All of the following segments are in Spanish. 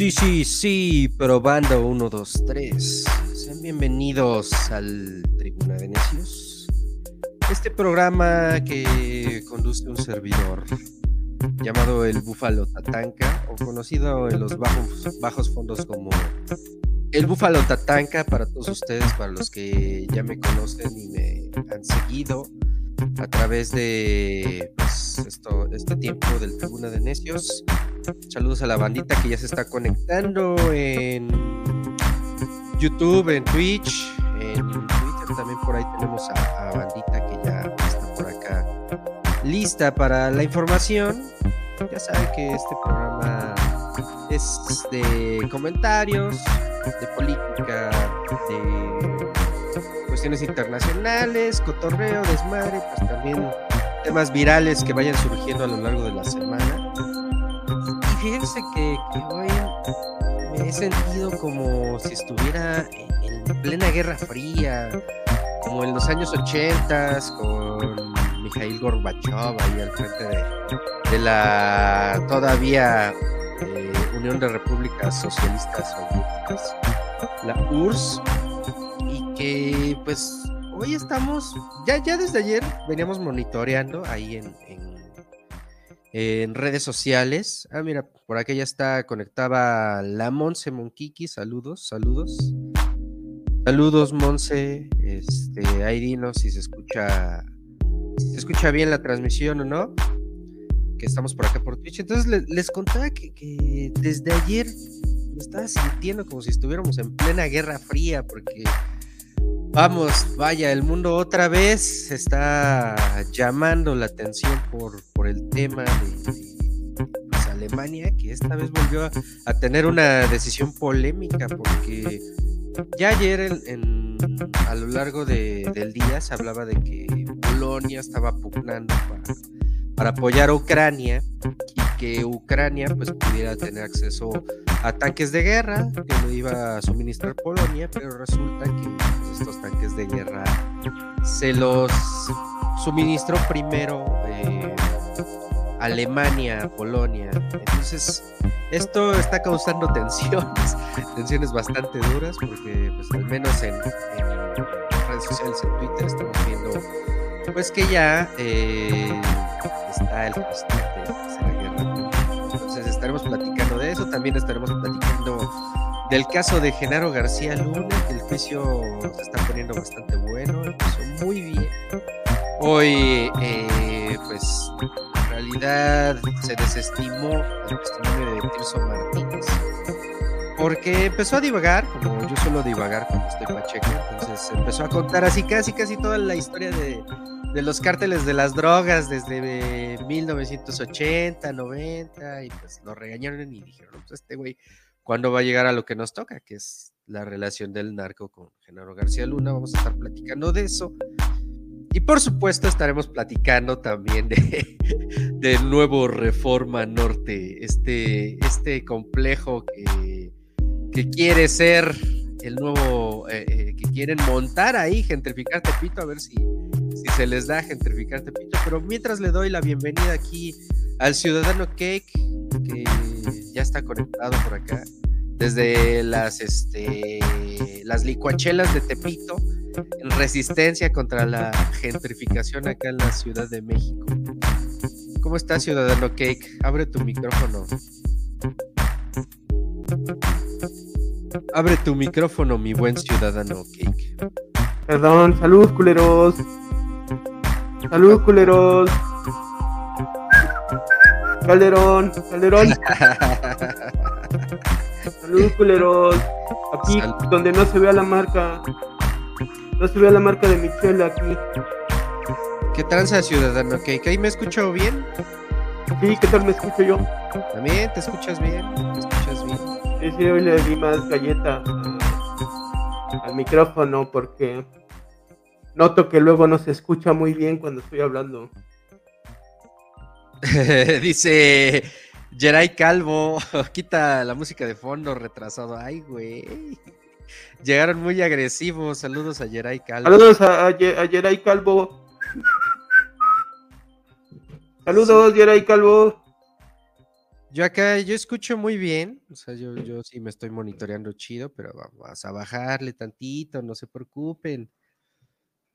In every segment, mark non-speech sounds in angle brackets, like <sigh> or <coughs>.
Sí, sí, sí, probando 1, 2, 3. Sean bienvenidos al Tribuna de Necios. Este programa que conduce un servidor llamado el Búfalo Tatanka, o conocido en los bajos, bajos fondos como el Búfalo Tatanka para todos ustedes, para los que ya me conocen y me han seguido a través de pues, esto, este tiempo del Tribuna de Necios. Saludos a la bandita que ya se está conectando en YouTube, en Twitch, en Twitter también por ahí tenemos a, a bandita que ya está por acá lista para la información. Ya saben que este programa es de comentarios, de política, de cuestiones internacionales, cotorreo, desmadre, pues también temas virales que vayan surgiendo a lo largo de la semana. Fíjense que, que hoy me he sentido como si estuviera en plena Guerra Fría, como en los años 80 con Mikhail Gorbachev ahí al frente de, de la todavía eh, Unión de Repúblicas Socialistas Soviéticas, la URSS, y que pues hoy estamos, ya, ya desde ayer veníamos monitoreando ahí en, en, en redes sociales. Ah, mira, por acá ya está conectada la Monse Monquiqui, saludos, saludos. Saludos, Monse. Este, ahí dinos si se escucha, se escucha bien la transmisión o no. Que estamos por acá por Twitch. Entonces les, les contaba que, que, desde ayer me estaba sintiendo como si estuviéramos en plena Guerra Fría, porque vamos, vaya, el mundo otra vez está llamando la atención por, por el tema de, pues, Alemania, que esta vez volvió a, a tener una decisión polémica, porque ya ayer en, en, a lo largo de, del día se hablaba de que Polonia estaba pugnando para, para, apoyar a Ucrania y que Ucrania pues pudiera tener acceso a tanques de guerra que le iba a suministrar Polonia, pero resulta que pues, estos tanques de guerra se los suministró primero eh, Alemania, Polonia. Entonces, esto está causando <laughs> tensiones, tensiones bastante duras, porque pues al menos en, en redes sociales, en Twitter, estamos viendo pues que ya eh, está el presidente de la guerra. Entonces estaremos platicando de eso, también estaremos platicando del caso de Genaro García Luna, que el juicio se está poniendo bastante bueno, empezó muy bien. Hoy, eh, pues realidad se desestimó el testimonio de Tirso Martínez porque empezó a divagar, como yo suelo divagar cuando estoy pacheco, entonces empezó a contar así casi casi toda la historia de, de los cárteles de las drogas desde 1980, 90 y pues lo regañaron y dijeron, pues este güey, ¿cuándo va a llegar a lo que nos toca? Que es la relación del narco con Genaro García Luna, vamos a estar platicando de eso. Y por supuesto estaremos platicando también de, <laughs> de nuevo Reforma Norte, este, este complejo que, que quiere ser el nuevo, eh, eh, que quieren montar ahí, gentrificar Tepito, a ver si se les da gentrificar Tepito. Pero mientras le doy la bienvenida aquí al ciudadano Cake, que ya está conectado por acá, desde las, este, las licuachelas de Tepito en resistencia contra la gentrificación acá en la Ciudad de México. ¿Cómo estás, ciudadano Cake? Abre tu micrófono. Abre tu micrófono, mi buen ciudadano Cake. Perdón, salud, culeros. Salud, culeros. Calderón, Calderón. salud, culeros. Aquí, salud. donde no se vea la marca. No se ve la marca de Michelle aquí. ¿Qué tranza, ciudadano? ¿Que, ¿Que ahí me escucho bien? Sí, ¿qué tal me escucho yo? También, ¿te escuchas bien? ¿Te escuchas bien? Sí, sí, hoy le di más galleta al micrófono porque noto que luego no se escucha muy bien cuando estoy hablando. <laughs> Dice Geray Calvo, <laughs> quita la música de fondo retrasado. Ay, güey. Llegaron muy agresivos. Saludos a Yeray Calvo. Saludos a, a, a Yeray Calvo. Saludos, sí. Yeray Calvo. Yo acá, yo escucho muy bien, o sea, yo, yo sí me estoy monitoreando chido, pero vamos a bajarle tantito, no se preocupen.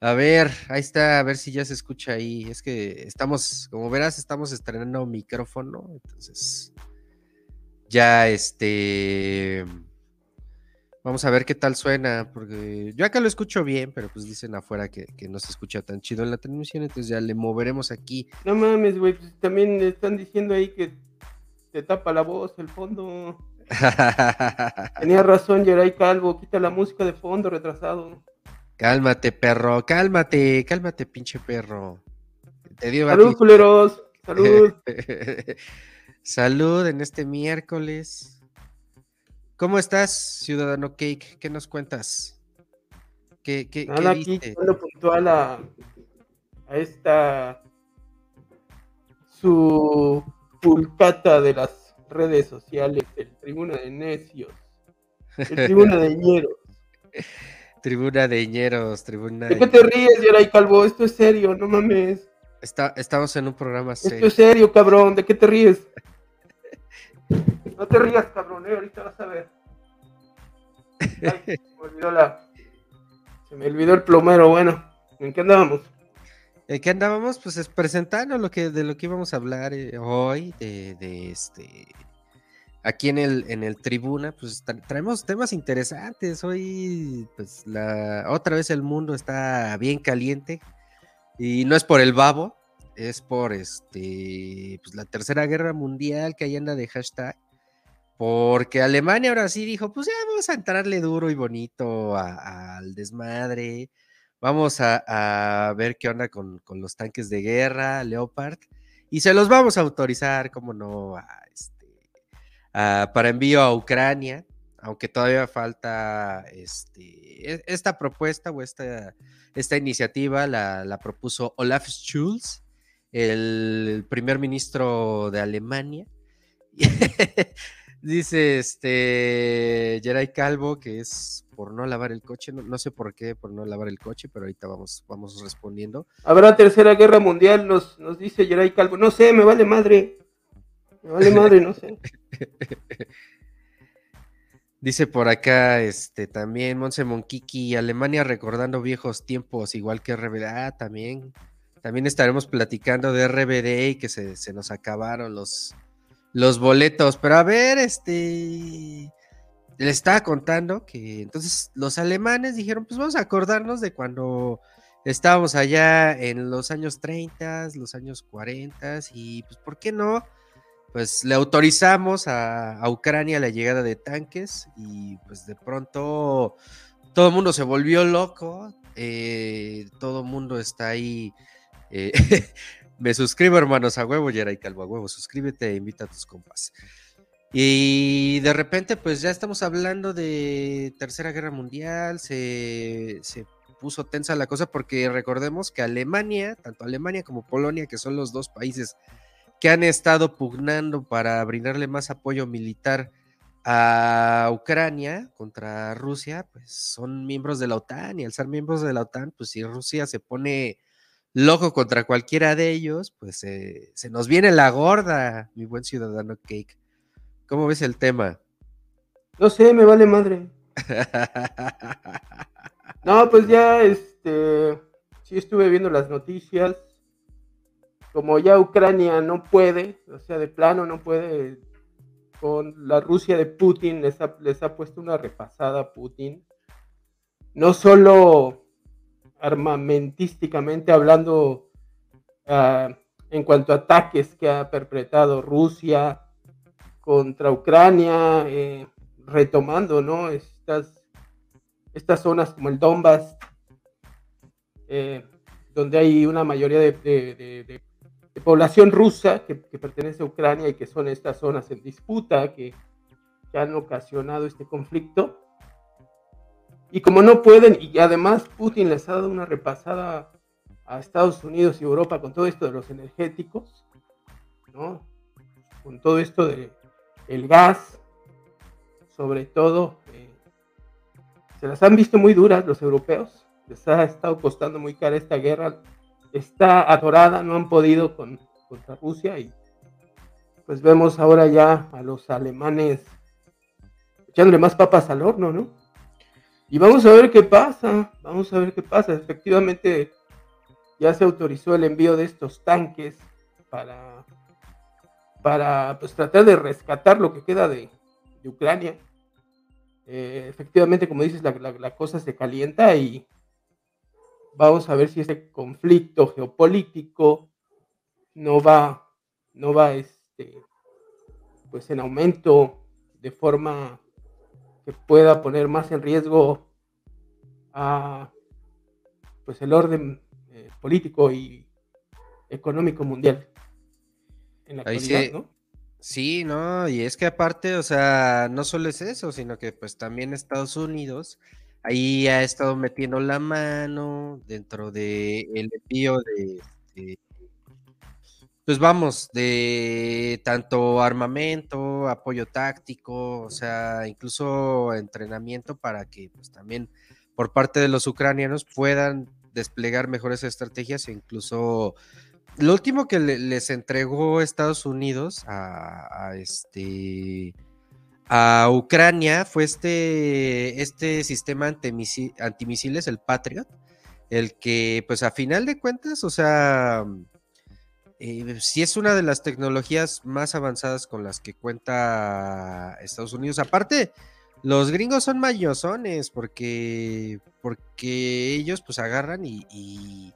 A ver, ahí está, a ver si ya se escucha ahí. Es que estamos, como verás, estamos estrenando micrófono, entonces ya este Vamos a ver qué tal suena, porque yo acá lo escucho bien, pero pues dicen afuera que, no se escucha tan chido en la transmisión, entonces ya le moveremos aquí. No mames, güey, pues también están diciendo ahí que te tapa la voz, el fondo. <laughs> Tenía razón, Geray Calvo, quita la música de fondo, retrasado. Cálmate, perro, cálmate, cálmate, pinche perro. Te Salud, culeros, <laughs> salud. salud en este miércoles. ¿Cómo estás, Ciudadano Cake? ¿Qué nos cuentas? ¿Qué, qué, Nada, aquí puntual a, esta su pulcata de las redes sociales, el Tribuna de Necios, el Tribuna de <laughs> Ñeros. Tribuna de Ñeros, Tribuna de... qué te ríes, Yaray Calvo? Esto es serio, no mames. Está, estamos en un programa serio. Esto es serio, cabrón, ¿de qué te ríes? No te rías, cabrón, eh, ahorita vas a ver. se, me olvidó la... se me olvidó el plomero, bueno, ¿en qué andábamos? ¿En qué andábamos? Pues es presentando lo que, de lo que íbamos a hablar eh, hoy, de, de, este... Aquí en el, en el tribuna, pues traemos temas interesantes. Hoy, pues la otra vez el mundo está bien caliente. Y no es por el babo, es por este, pues la tercera guerra mundial que ahí anda de hashtag. Porque Alemania ahora sí dijo, pues ya vamos a entrarle duro y bonito al desmadre. Vamos a, ver qué onda con, los tanques de guerra, Leopard. Y se los vamos a autorizar, como no, este, para envío a Ucrania. Aunque todavía falta este, e, esta propuesta o esta, esta iniciativa la, la propuso Olaf Scholz, el primer ministro de Alemania. <laughs> Dice este Geray Calvo que es por no lavar el coche, no, sé por qué, por no lavar el coche, pero ahorita vamos, vamos respondiendo. Habrá tercera guerra mundial, nos, nos dice Geray Calvo. No sé, me vale madre. Vale. <laughs> Dice por acá, este, también Monse Monkiki, Alemania recordando viejos tiempos, igual que RBD. Ah, también. También estaremos platicando de RBD y que se, nos acabaron los, los boletos. Pero a ver, este. Le estaba contando que entonces los alemanes dijeron: Pues vamos a acordarnos de cuando estábamos allá en los años 30, los años 40, y pues, ¿por qué no? Pues le autorizamos a, Ucrania la llegada de tanques, y pues de pronto todo el mundo se volvió loco, eh, todo el mundo está ahí eh, <laughs> me suscribo, hermanos, a huevo, Yeray Calvo, a huevo. Suscríbete e invita a tus compas. Y de repente, pues ya estamos hablando de Tercera Guerra Mundial. Se, se puso tensa la cosa porque recordemos que Alemania, tanto Alemania como Polonia, que son los dos países que han estado pugnando para brindarle más apoyo militar a Ucrania contra Rusia, pues son miembros de la OTAN y al ser miembros de la OTAN, pues si Rusia se pone loco contra cualquiera de ellos, pues eh, se nos viene la gorda, mi buen ciudadano Cake. ¿Cómo ves el tema? No sé, me vale madre. <laughs> no, pues ya, este, sí estuve viendo las noticias. Como ya Ucrania no puede, o sea, de plano no puede, con la Rusia de Putin les ha, les ha puesto una repasada a Putin. No solo armamentísticamente hablando ah, en cuanto a ataques que ha perpetrado Rusia contra Ucrania, eh, retomando ¿no? estas, estas zonas como el Donbass, eh, donde hay una mayoría de, población rusa que, pertenece a Ucrania y que son estas zonas en disputa que han ocasionado este conflicto. Y como no pueden, y además Putin les ha dado una repasada a Estados Unidos y Europa con todo esto de los energéticos. Con todo esto del el gas, sobre todo, eh, se las han visto muy duras los europeos, les ha estado costando muy cara esta guerra, está atorada, no han podido con, contra Rusia y, pues vemos ahora ya a los alemanes echándole más papas al horno, ¿no? Y vamos a ver qué pasa, vamos a ver qué pasa. Efectivamente, ya se autorizó el envío de estos tanques para, para pues, tratar de rescatar lo que queda de, Ucrania. Eh, efectivamente, como dices, la, cosa se calienta y vamos a ver si ese conflicto geopolítico no va, no va este, pues en aumento de forma que pueda poner más en riesgo a pues el orden eh, político y económico mundial en la actualidad, ¿no? Sí, no, y es que aparte, o sea, no solo es eso, sino que pues también Estados Unidos ahí ha estado metiendo la mano dentro de el envío de, pues vamos, de tanto armamento, apoyo táctico, o sea, incluso entrenamiento para que pues también por parte de los ucranianos puedan desplegar mejores estrategias e incluso lo último que les entregó Estados Unidos a, este a Ucrania fue este, este sistema antimisiles, el Patriot, el que pues a final de cuentas, o sea, eh, sí es una de las tecnologías más avanzadas con las que cuenta Estados Unidos. Aparte, los gringos son mayosones porque, porque ellos pues agarran y, y,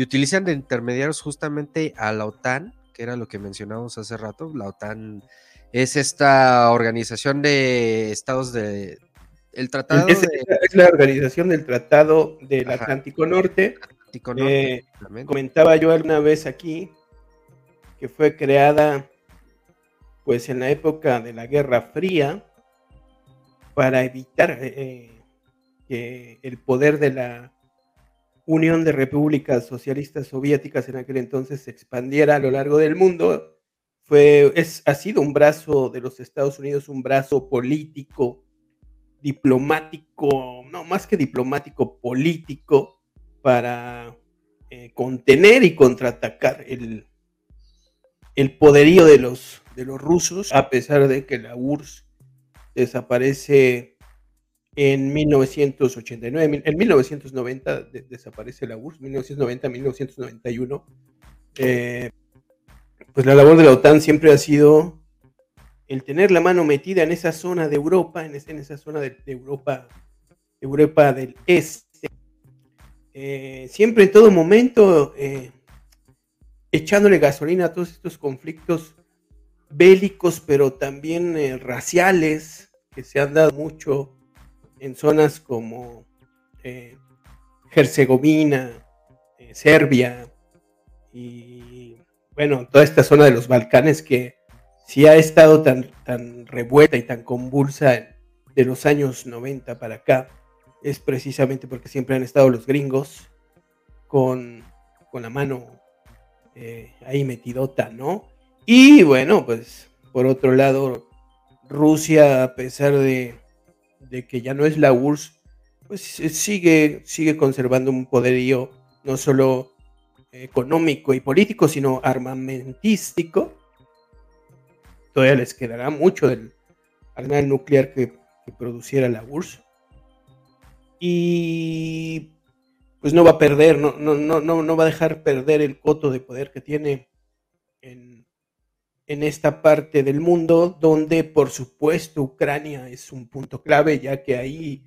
utilizan de intermediarios justamente a la OTAN, que era lo que mencionamos hace rato. La OTAN es esta organización de estados de... El tratado es, la organización del Tratado del Atlántico Norte. Atlántico Norte eh, comentaba yo alguna vez aquí que fue creada pues en la época de la Guerra Fría para evitar eh, eh, que el poder de la Unión de Repúblicas Socialistas Soviéticas en aquel entonces se expandiera a lo largo del mundo. Fue, es, ha sido un brazo de los Estados Unidos, un brazo político, diplomático, no, más que diplomático, político, para eh, contener y contraatacar el, el poderío de los, de los rusos, a pesar de que la URSS desaparece en 1989, en 1990 desaparece la URSS, 1990-1991. Eh, pues la labor de la OTAN siempre ha sido el tener la mano metida en esa zona de Europa, en, esa zona de, Europa, Europa del Este. Eh, siempre en todo momento eh, echándole gasolina a todos estos conflictos bélicos, pero también eh, raciales, que se han dado mucho en zonas como Herzegovina, Serbia y bueno, toda esta zona de los Balcanes que si ha estado tan, tan revuelta y tan convulsa de los años 90 para acá, es precisamente porque siempre han estado los gringos con, con la mano eh, ahí metidota, ¿no? Y bueno, pues por otro lado, Rusia, a pesar de, que ya no es la URSS, pues eh, sigue, sigue conservando un poderío no solo económico y político, sino armamentístico. Todavía les quedará mucho del arsenal nuclear que, produciera la URSS. Y pues no va a perder, no, no, no, no, va a dejar perder el coto de poder que tiene en, esta parte del mundo, donde por supuesto Ucrania es un punto clave, ya que ahí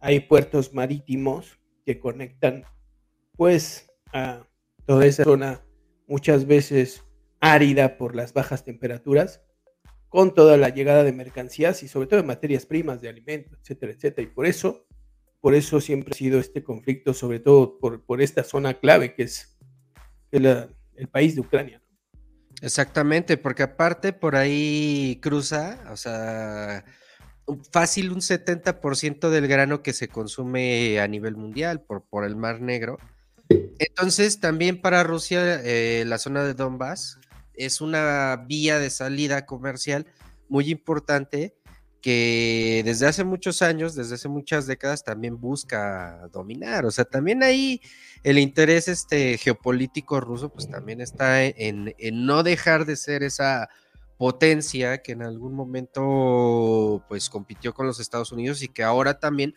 hay puertos marítimos que conectan pues a toda esa zona muchas veces árida por las bajas temperaturas, con toda la llegada de mercancías y sobre todo de materias primas, de alimentos, etcétera, etcétera. Y por eso por eso siempre ha sido este conflicto, sobre todo por, esta zona clave que es, el país de Ucrania. Exactamente, porque aparte por ahí cruza, o sea, fácil un 70% del grano que se consume a nivel mundial por, por el Mar Negro. Entonces, también para Rusia, eh, la zona de Donbass es una vía de salida comercial muy importante que desde hace muchos años, desde hace muchas décadas, también busca dominar. O sea, también ahí el interés este, geopolítico ruso, pues también está en, no dejar de ser esa potencia que en algún momento pues compitió con los Estados Unidos y que ahora también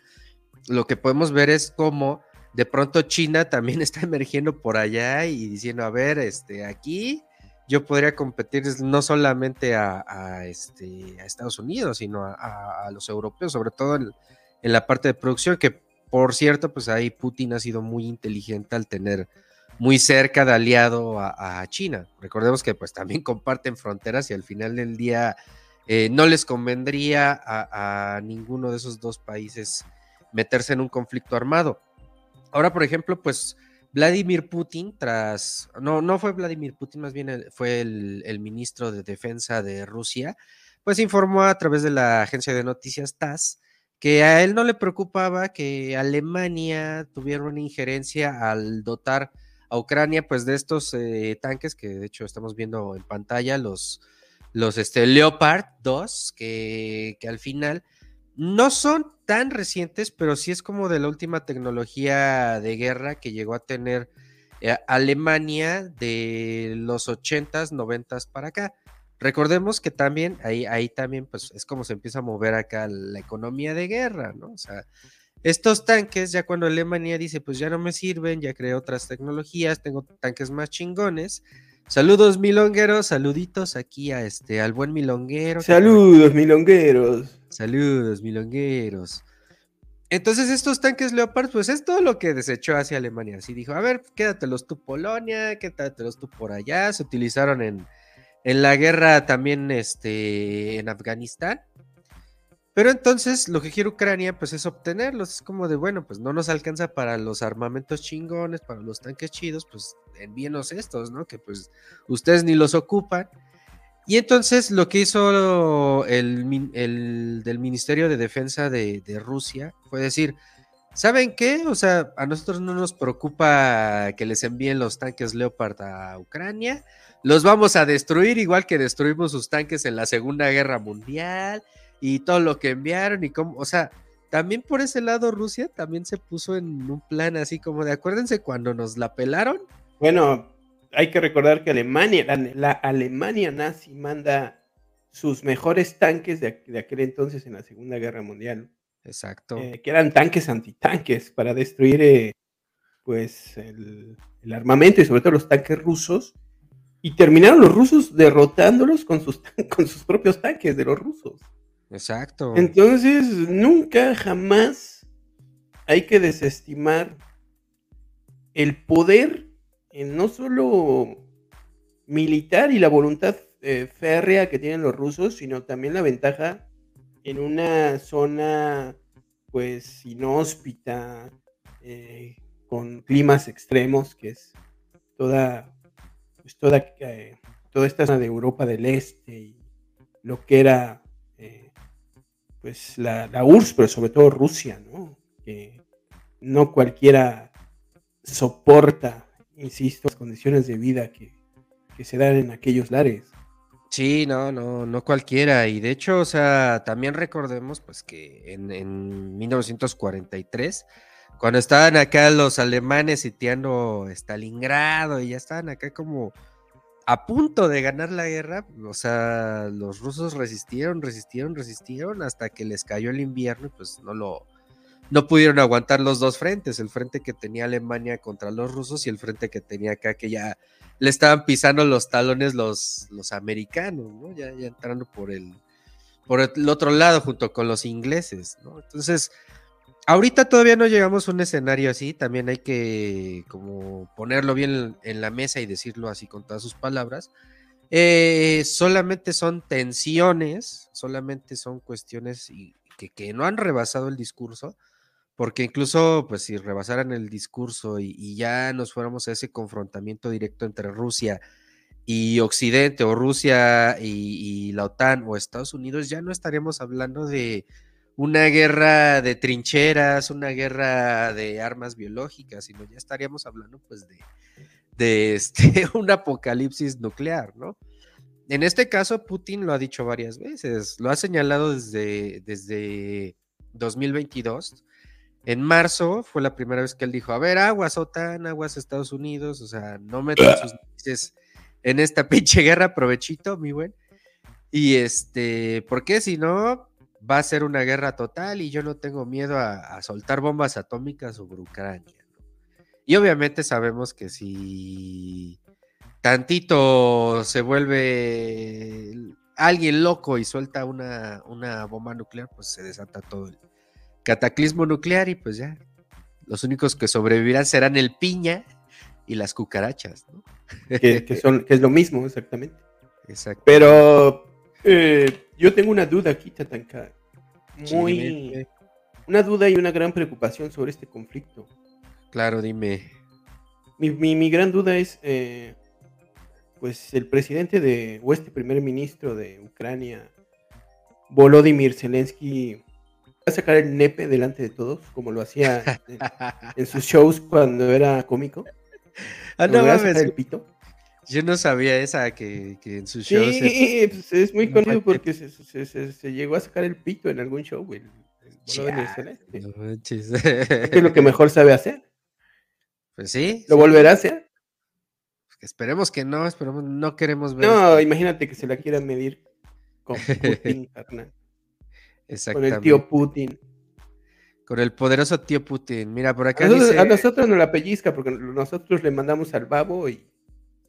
lo que podemos ver es como de pronto China también <laughs> está emergiendo por allá y diciendo, a ver, este, aquí yo podría competir no solamente a, este, a Estados Unidos, sino a, los europeos, sobre todo en, en, la parte de producción, que por cierto, pues ahí Putin ha sido muy inteligente al tener muy cerca de aliado a, China. Recordemos que pues también <laughs> comparten fronteras y al final del día eh, no les convendría a, ninguno de esos dos países meterse en un conflicto armado. Ahora, por ejemplo, pues Vladimir Putin, tras, no, no fue Vladimir Putin, más bien fue el, el, ministro de Defensa de Rusia, pues informó a través de la agencia de noticias TASS que a él no le preocupaba que Alemania tuviera una injerencia al dotar a Ucrania, pues de estos eh, tanques que de hecho estamos viendo en pantalla, los, los este, Leopard 2, que, que, al final no son tan recientes, pero sí es como de la última tecnología de guerra que llegó a tener eh, Alemania de los 80s, 90s para acá. Recordemos que también ahí, ahí también pues es como se empieza a mover acá la economía de guerra, ¿no? O sea, estos tanques, ya cuando Alemania dice, pues ya no me sirven, ya creé otras tecnologías, tengo tanques más chingones. Saludos milongueros, saluditos aquí a este, al buen milonguero. Saludos milongueros. Saludos milongueros. Entonces estos tanques Leopard, pues es todo lo que desechó hacia Alemania. Así dijo, a ver, quédatelos tú Polonia, quédatelos tú por allá. Se utilizaron en, en la guerra también este, en Afganistán. Pero entonces lo que quiere Ucrania pues es obtenerlos. Es como de, bueno, pues no nos alcanza para los armamentos chingones, para los tanques chidos, pues envíenos estos, ¿no? Que pues ustedes ni los ocupan. Y entonces lo que hizo el, el del Ministerio de Defensa de, de, Rusia fue decir, ¿saben qué? O sea, a nosotros no nos preocupa que les envíen los tanques Leopard a Ucrania. Los vamos a destruir igual que destruimos sus tanques en la Segunda Guerra Mundial y todo lo que enviaron y cómo, o sea, también por ese lado Rusia también se puso en un plan así como de acuérdense cuando nos la pelaron. Bueno, hay que recordar que Alemania, la, Alemania nazi manda sus mejores tanques de, aquel entonces en la Segunda Guerra Mundial. Exacto. Eh, que eran tanques antitanques para destruir eh, pues el, el, armamento y sobre todo los tanques rusos. Y terminaron los rusos derrotándolos con sus, <laughs> con sus propios tanques de los rusos. Exacto. Entonces, nunca, jamás hay que desestimar el poder, no solo militar y la voluntad eh, férrea que tienen los rusos, sino también la ventaja en una zona, pues, inhóspita, eh, con climas extremos, que es toda, pues, toda, eh, toda esta zona de Europa del Este y lo que era pues la, la URSS, pero sobre todo Rusia, ¿no? Que no cualquiera soporta, insisto, las condiciones de vida que, se dan en aquellos lares. Sí, no, no, no cualquiera. Y de hecho, o sea, también recordemos pues que en, en 1943, cuando estaban acá los alemanes sitiando Stalingrado y ya estaban acá como a punto de ganar la guerra, o sea, los rusos resistieron, resistieron, resistieron hasta que les cayó el invierno y pues no lo no pudieron aguantar los dos frentes, el frente que tenía Alemania contra los rusos y el frente que tenía acá que ya le estaban pisando los talones los, los americanos, ¿no? Ya, entrando por el por el otro lado junto con los ingleses, ¿no? Entonces, Ahorita todavía no llegamos a un escenario así, también hay que como ponerlo bien en la mesa y decirlo así con todas sus palabras. Eh, solamente son tensiones, solamente son cuestiones que, no han rebasado el discurso, porque incluso, pues si rebasaran el discurso y, ya nos fuéramos a ese confrontamiento directo entre Rusia y Occidente, o Rusia y la OTAN, o Estados Unidos, ya no estaríamos hablando de una guerra de trincheras, una guerra de armas biológicas, sino ya estaríamos hablando pues de, de este, <laughs> un apocalipsis nuclear, ¿no? En este caso, Putin lo ha dicho varias veces, lo ha señalado desde, desde 2022. En marzo fue la primera vez que él dijo, a ver, aguas OTAN, aguas Estados Unidos, o sea, no metan sus <laughs> narices en esta pinche guerra, provechito, mi buen. Y este, porque si no, va a ser una guerra total y yo no tengo miedo a, soltar bombas atómicas sobre Ucrania. Y obviamente sabemos que si tantito se vuelve alguien loco y suelta una, una bomba nuclear, pues se desata todo el cataclismo nuclear y pues ya, los únicos que sobrevivirán serán el piña y las cucarachas, ¿no? que, <laughs> son, que es lo mismo, exactamente. Exacto. Pero eh, yo tengo una duda aquí, Tatanka. Muy. Una duda y una gran preocupación sobre este conflicto. Claro, dime. Mi, gran duda es. Eh, pues el presidente de. o este primer ministro de Ucrania, Volodymyr Zelensky, a sacar el nepe delante de todos, como lo hacía en, sus shows cuando era cómico. Ah, no, el pito. Yo no sabía esa que, en su show. Sí, pues, es muy conocido porque se, llegó a sacar el pito en algún show, güey. es lo que mejor sabe hacer. Pues sí. ¿Lo volverá a hacer? Pues esperemos que no, esperemos, no queremos ver. No, imagínate que se la quieran medir con Putin, carnal. Con el tío Putin. Con el poderoso tío Putin. Mira, por acá. A nosotros, a nosotros nos la pellizca porque nosotros le mandamos al babo y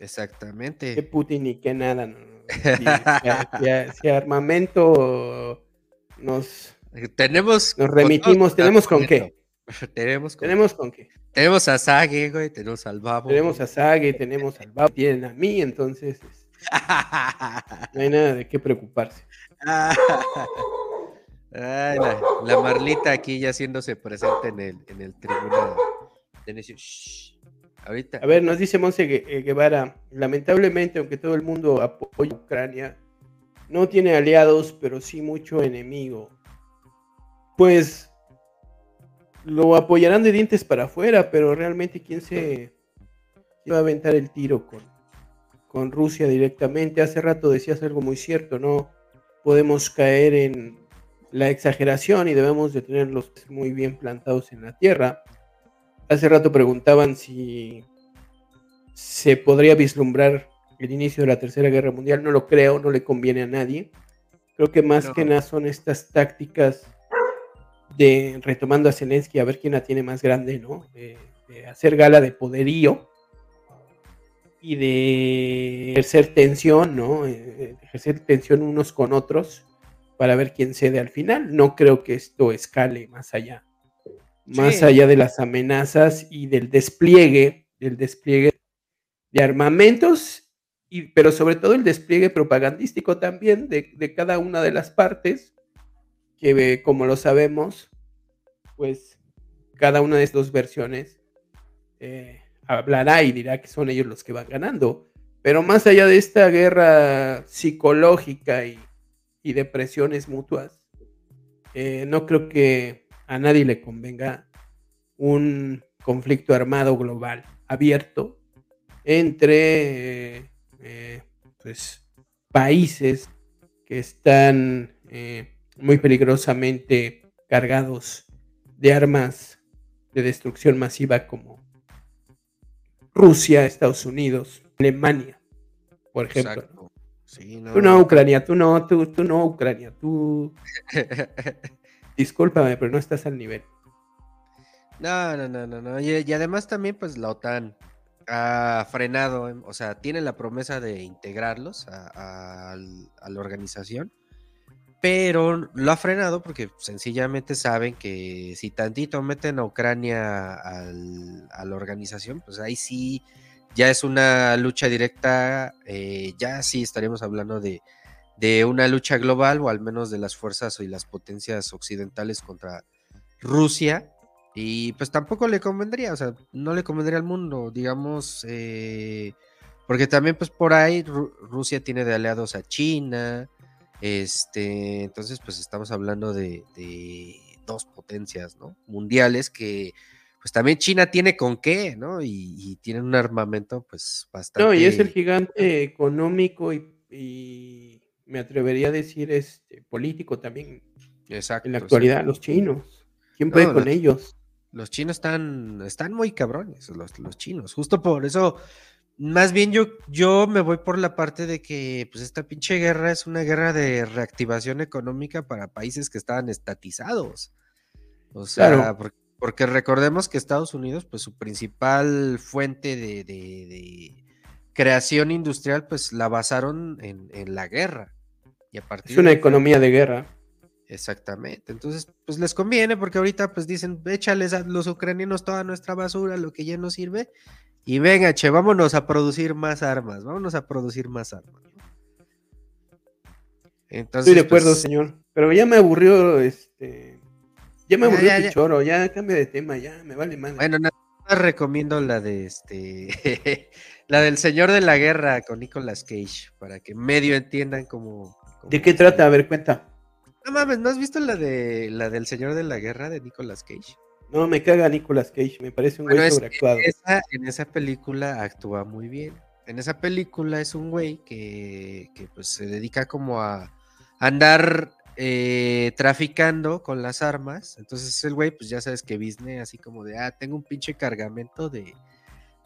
Exactamente. Que Putin y que nada. No. <laughs> Si, armamento nos. Tenemos. Nos remitimos, ¿tenemos con qué? <laughs> tenemos con, tenemos con qué. Tenemos a Sage, güey, tenemos al Babo. Tenemos a Sage, tenemos al Babo, tienen a mí, entonces. <laughs> no hay nada de qué preocuparse. Ay, la, Marlita aquí ya haciéndose presente en el, en el tribunal. Shh. A ver, nos dice Monse eh, Guevara, lamentablemente, aunque todo el mundo apoya a Ucrania, no tiene aliados, pero sí mucho enemigo. Pues lo apoyarán de dientes para afuera, pero realmente quién se va a aventar el tiro con, con Rusia directamente. Hace rato decías algo muy cierto, no podemos caer en la exageración y debemos de tenerlos muy bien plantados en la tierra. Hace rato preguntaban si se podría vislumbrar el inicio de la Tercera Guerra Mundial. No lo creo, no le conviene a nadie. Creo que más que nada son estas tácticas de retomando a Zelensky a ver quién la tiene más grande, ¿no? De, hacer gala de poderío y de ejercer tensión, ¿no? Eh, ejercer tensión unos con otros para ver quién cede al final. No creo que esto escale más allá más allá de las amenazas y del despliegue, del despliegue de armamentos, y, pero sobre todo el despliegue propagandístico también de, cada una de las partes, que como lo sabemos, pues cada una de estas versiones eh, hablará y dirá que son ellos los que van ganando. Pero más allá de esta guerra psicológica y, y de presiones mutuas, eh, no creo que a nadie le convenga un conflicto armado global abierto entre eh, pues, países que están eh, muy peligrosamente cargados de armas de destrucción masiva como Rusia, Estados Unidos, Alemania, por ejemplo. Tú no, Ucrania, tú no, tú, tú no, Ucrania, tú... <laughs> Discúlpame, pero no estás al nivel. No, no, no, no, no. Y, además también, pues la OTAN ha frenado, em, o sea, tiene la promesa de integrarlos a, la organización, pero lo ha frenado porque sencillamente saben que si tantito meten a Ucrania a la organización, pues ahí sí ya es una lucha directa, eh, ya sí estaríamos hablando de, de una lucha global o al menos de las fuerzas y las potencias occidentales contra Rusia y pues tampoco le convendría, o sea, no le convendría al mundo, digamos, eh, porque también pues por ahí Rusia tiene de aliados a China, este, entonces pues estamos hablando de, dos potencias, ¿no? Mundiales que pues también China tiene con qué, ¿no? Y, y tienen un armamento pues bastante... No, y es el gigante económico y, me atrevería a decir este político también. Exacto. En la actualidad, los chinos. ¿Quién puede con ellos? Los chinos están, están muy cabrones, los, los chinos. Justo por eso Más bien yo, yo me voy por la parte de que pues esta pinche guerra es una guerra de reactivación económica para países que estaban estatizados. O sea, porque, recordemos que Estados Unidos, pues su principal fuente de, creación industrial, pues la basaron en, la guerra. Y a partir es una economía de guerra. Exactamente. Entonces, pues les conviene porque ahorita pues dicen, échales a los ucranianos toda nuestra basura, lo que ya no sirve, y venga, che, vámonos a producir más armas, vámonos a producir más armas. Entonces, Estoy de acuerdo, pues, señor. Pero ya me aburrió, este. Ya me aburrió el choro, ya cambia de tema, ya me vale más. Bueno, nada más recomiendo la de este. <laughs> la del Señor de la Guerra con Nicolas Cage, para que medio entiendan cómo. ¿De qué trata? A ver, cuenta. No mames, ¿no has visto la de la del Señor de la Guerra de Nicolas Cage? No, me caga Nicolas Cage, me parece un güey sobreactuado. En esa, película actúa muy bien. En esa película es un güey que, pues se dedica como a andar eh, traficando con las armas. Entonces el güey, pues ya sabes que Disney así como de, ah, tengo un pinche cargamento de,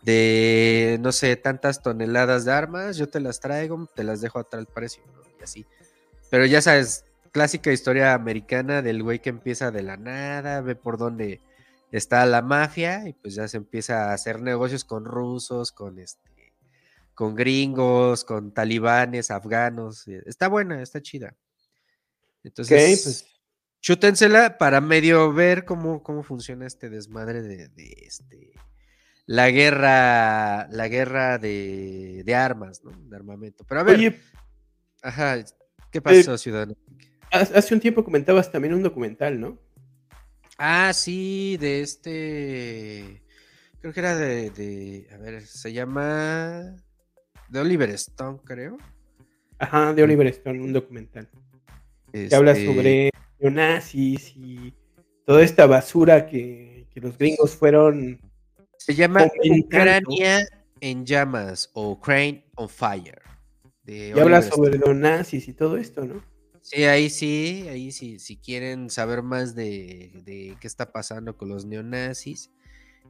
de, no sé, tantas toneladas de armas, yo te las traigo, te las dejo a tal precio. Y así. Pero ya sabes, clásica historia americana del güey que empieza de la nada, ve por dónde está la mafia y pues ya se empieza a hacer negocios con rusos, con este, con gringos, con talibanes, afganos. Está buena, está chida. Entonces, pues. chútensela para medio ver cómo, cómo funciona este desmadre de, este la guerra, la guerra de, de, armas, ¿no? De armamento. Pero a ver. ajá, ¿qué pasó, eh, ciudadano? Hace un tiempo comentabas también un documental, ¿no? Ah, sí, de este. Creo que era de, A ver, se llama. De Oliver Stone, creo. Ajá, de Oliver Stone, un documental. Que habla este sobre neonazis y toda esta basura que, los gringos fueron. Se llama Ucrania en llamas o Ukraine on fire. y habla sobre los nazis y todo esto, ¿no? Sí, ahí sí, ahí sí, si quieren saber más de, qué está pasando con los neonazis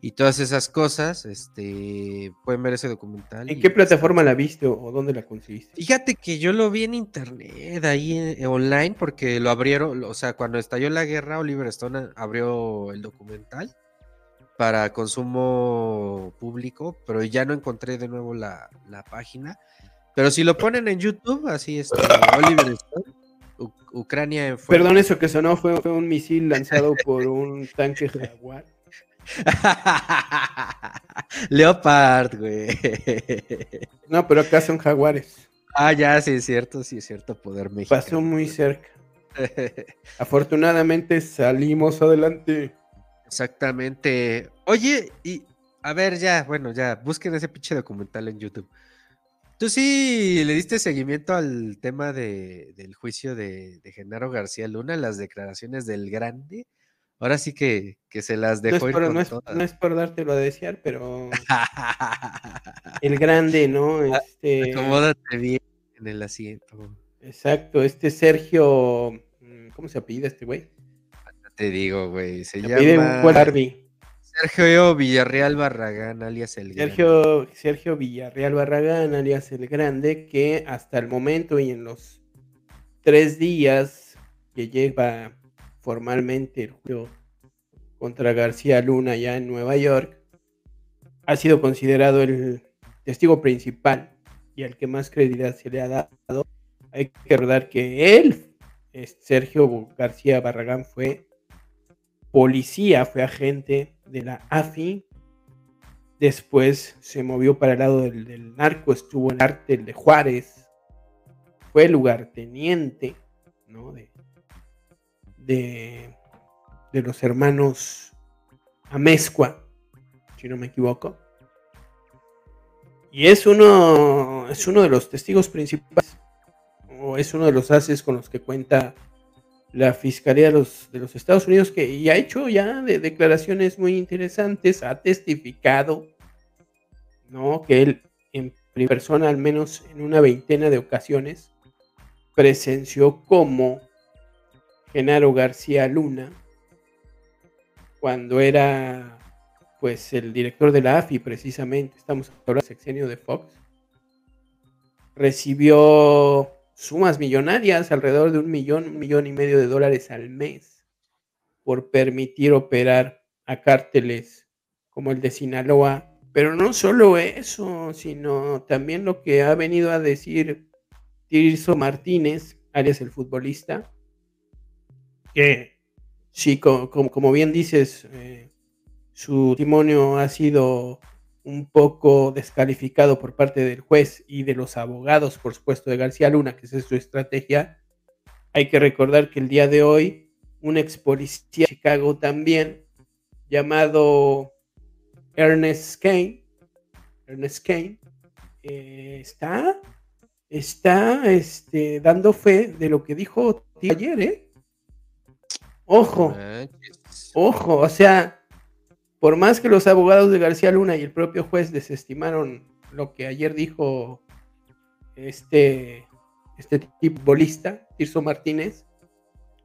y todas esas cosas, este, pueden ver ese documental. ¿En qué plataforma la viste o dónde la conseguiste? Fíjate que yo lo vi en internet, ahí eh, online, porque lo abrieron, o sea, cuando estalló la guerra, Oliver Stone abrió el documental para consumo público, pero ya no encontré de nuevo la, la página. Pero si lo ponen en YouTube, así es, este, Oliver Stone Ucrania en Perdón, eso que sonó fue, un misil lanzado por un tanque jaguar. <laughs> Leopard, güey. No, pero acá son jaguares. Ah, ya, sí es cierto, sí es cierto, poder mexicano. Pasó muy cerca. <laughs> Afortunadamente salimos adelante. Exactamente. Oye, y a ver, ya, bueno, ya, busquen ese pinche documental en YouTube. Tú sí le diste seguimiento al tema de, del juicio de, Genaro García Luna, las declaraciones del grande. Ahora sí que, se las dejó. No es, por, no, es, por dártelo a desear, pero <laughs> el grande, ¿no? Ah, este... Acomódate bien en el asiento. Exacto, este Sergio, mm, ¿cómo se apellida este güey? Te digo, güey, se, se llama... Sergio Villarreal Barragán, alias El Grande. Sergio, Villarreal Barragán, alias El Grande, que hasta el momento y en los tres días que lleva formalmente el juicio contra García Luna ya en Nueva York, ha sido considerado el testigo principal y al que más credibilidad se le ha dado. Hay que recordar que él, Sergio García Barragán, fue policía, fue agente de la AFI. Después se movió para el lado del, narco, estuvo en el ártel de Juárez. Fue lugarteniente ¿no? De, de los hermanos Amezcua, si no me equivoco. Y es uno, es uno de los testigos principales, o es uno de los haces con los que cuenta la Fiscalía de los, de los Estados Unidos, que ya ha hecho ya de declaraciones muy interesantes, ha testificado, ¿no? Que él en persona, al menos en una veintena de ocasiones, presenció como Genaro García Luna, cuando era pues el director de la AFI, precisamente, estamos hablando del sexenio de Fox, recibió sumas millonarias, alrededor de un millón, un millón y medio de dólares al mes, por permitir operar a cárteles como el de Sinaloa. Pero no solo eso, sino también lo que ha venido a decir Tirso Martínez, alias el futbolista, que sí, como, bien dices, eh, su testimonio ha sido un poco descalificado por parte del juez y de los abogados, por supuesto, de García Luna, que esa es su estrategia. Hay que recordar que el día de hoy, un ex policía de Chicago también, llamado Ernest Kane, Ernest Kane, eh, está, está este, dando fe de lo que dijo ayer, ¿eh? Ojo, ojo, o sea, por más que los abogados de García Luna y el propio juez desestimaron lo que ayer dijo este, este tipo bolista, Tirso Martínez,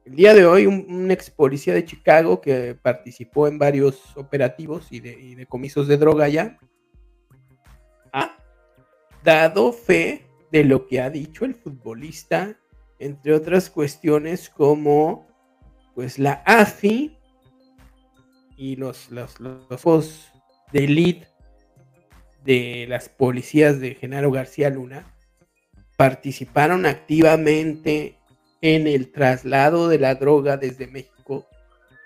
el día de hoy un, ex policía de Chicago que participó en varios operativos y de, y decomisos de droga ya, ha dado fe de lo que ha dicho el futbolista, entre otras cuestiones como pues la AFI y los, los, los, de elite de las policías de Genaro García Luna participaron activamente en el traslado de la droga desde México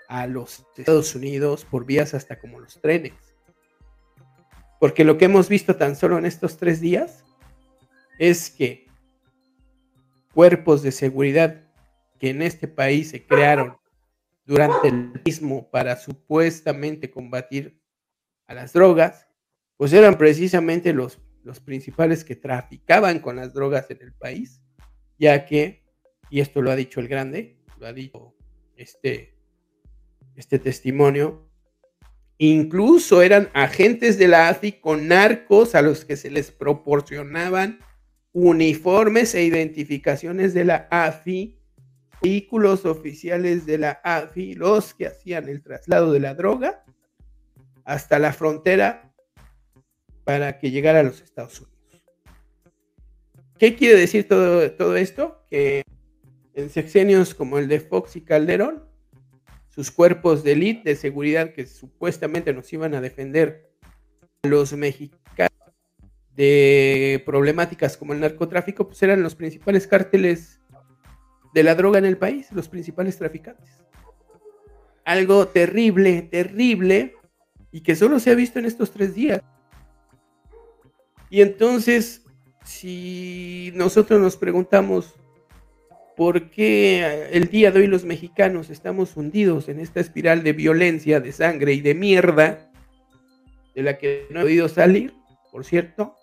a los Estados Unidos por vías hasta como los trenes. Porque lo que hemos visto tan solo en estos tres días es que cuerpos de seguridad que en este país se crearon durante el mismo para supuestamente combatir a las drogas, pues eran precisamente los, los principales que traficaban con las drogas en el país, ya que, y esto lo ha dicho el grande, lo ha dicho este, este testimonio, incluso eran agentes de la AFI con narcos a los que se les proporcionaban uniformes e identificaciones de la AFI vehículos oficiales de la AFI, los que hacían el traslado de la droga hasta la frontera para que llegara a los Estados Unidos. ¿Qué quiere decir todo, todo esto? Que en sexenios como el de Fox y Calderón, sus cuerpos de élite de seguridad que supuestamente nos iban a defender a los mexicanos de problemáticas como el narcotráfico, pues eran los principales cárteles de la droga en el país, los principales traficantes. Algo terrible, terrible, y que solo se ha visto en estos tres días. Y entonces, si nosotros nos preguntamos por qué el día de hoy los mexicanos estamos hundidos en esta espiral de violencia, de sangre y de mierda, de la que no ha podido salir, por cierto,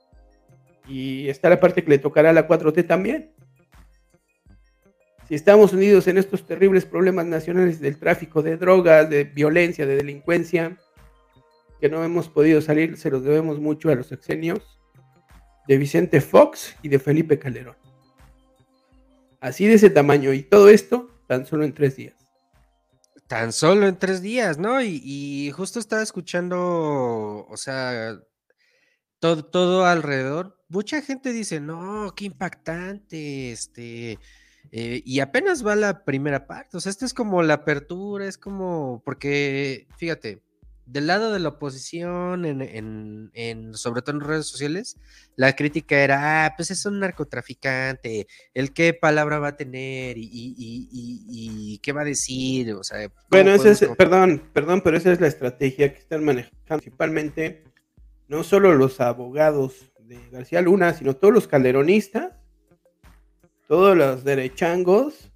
y está la parte que le tocará a la 4T también, si estamos unidos en estos terribles problemas nacionales del tráfico de drogas, de violencia, de delincuencia, que no hemos podido salir, se los debemos mucho a los exenios de Vicente Fox y de Felipe Calderón. Así de ese tamaño, y todo esto tan solo en tres días. Tan solo en tres días, ¿no? Y, justo estaba escuchando, o sea, todo, todo alrededor. Mucha gente dice, no, qué impactante, este, eh, y apenas va la primera parte, o sea, esta es como la apertura, es como, porque, fíjate, del lado de la oposición, en, en, sobre todo en redes sociales, la crítica era, ah, pues es un narcotraficante, el qué palabra va a tener y, y, y, qué va a decir, o sea. Bueno, esa es, perdón, perdón, pero esa es la estrategia que están manejando principalmente, no solo los abogados de García Luna, sino todos los calderonistas todos los derechangos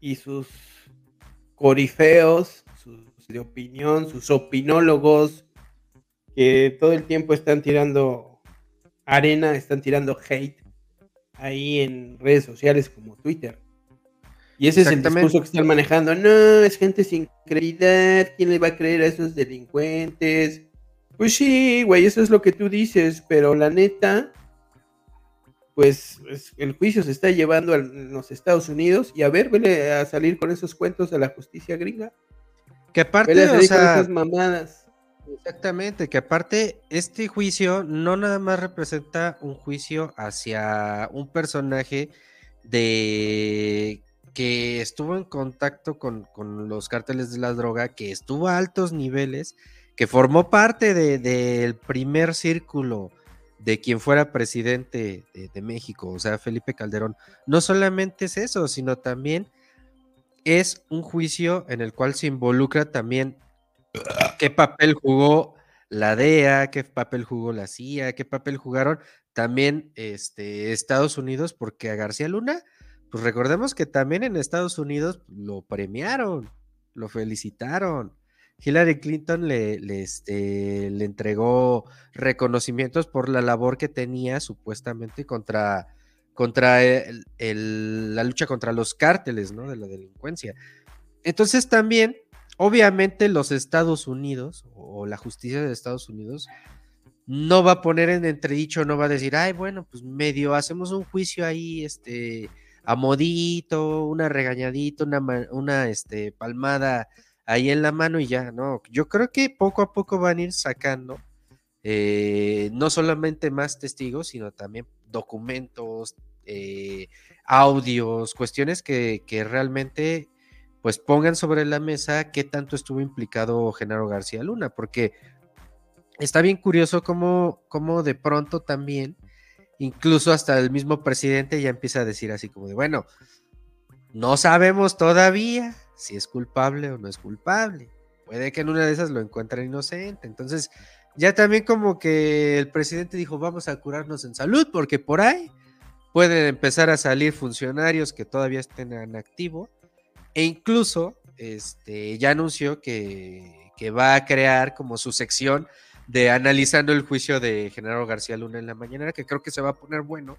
y sus corifeos, sus de opinión, sus opinólogos, que todo el tiempo están tirando arena, están tirando hate ahí en redes sociales como Twitter. Y ese es el discurso que están manejando. No, es gente sin credibilidad. ¿Quién le va a creer a esos delincuentes? Pues sí, güey, eso es lo que tú dices, pero la neta, pues el juicio se está llevando a los Estados Unidos y a ver, vele a salir con esos cuentos de la justicia gringa. Que aparte, de esas mamadas. Exactamente, que aparte este juicio no nada más representa un juicio hacia un personaje de que estuvo en contacto con, los cárteles de la droga, que estuvo a altos niveles, que formó parte del primer círculo de quien fuera presidente de, México, o sea, Felipe Calderón. No solamente es eso, sino también es un juicio en el cual se involucra también qué papel jugó la DEA, qué papel jugó la CIA, qué papel jugaron también este, Estados Unidos, porque a García Luna, pues recordemos que también en Estados Unidos lo premiaron, lo felicitaron. Hillary Clinton le, este, le entregó reconocimientos por la labor que tenía supuestamente contra, contra la lucha contra los cárteles ¿no? de la delincuencia. Entonces también, obviamente los Estados Unidos o la justicia de Estados Unidos no va a poner en entredicho, no va a decir, ay, bueno, pues medio hacemos un juicio ahí, este, a modito, una regañadita, una, una este, palmada ahí en la mano y ya, ¿no? Yo creo que poco a poco van a ir sacando eh, no solamente más testigos, sino también documentos, eh, audios, cuestiones que, realmente pues pongan sobre la mesa qué tanto estuvo implicado Genaro García Luna, porque está bien curioso cómo, cómo de pronto también, incluso hasta el mismo presidente ya empieza a decir así como de, bueno, no sabemos todavía, si es culpable o no es culpable. Puede que en una de esas lo encuentren inocente. Entonces, ya también como que el presidente dijo, vamos a curarnos en salud, porque por ahí pueden empezar a salir funcionarios que todavía estén en activo. E incluso este, ya anunció que, que va a crear como su sección de analizando el juicio de Genaro García Luna en la mañana, que creo que se va a poner bueno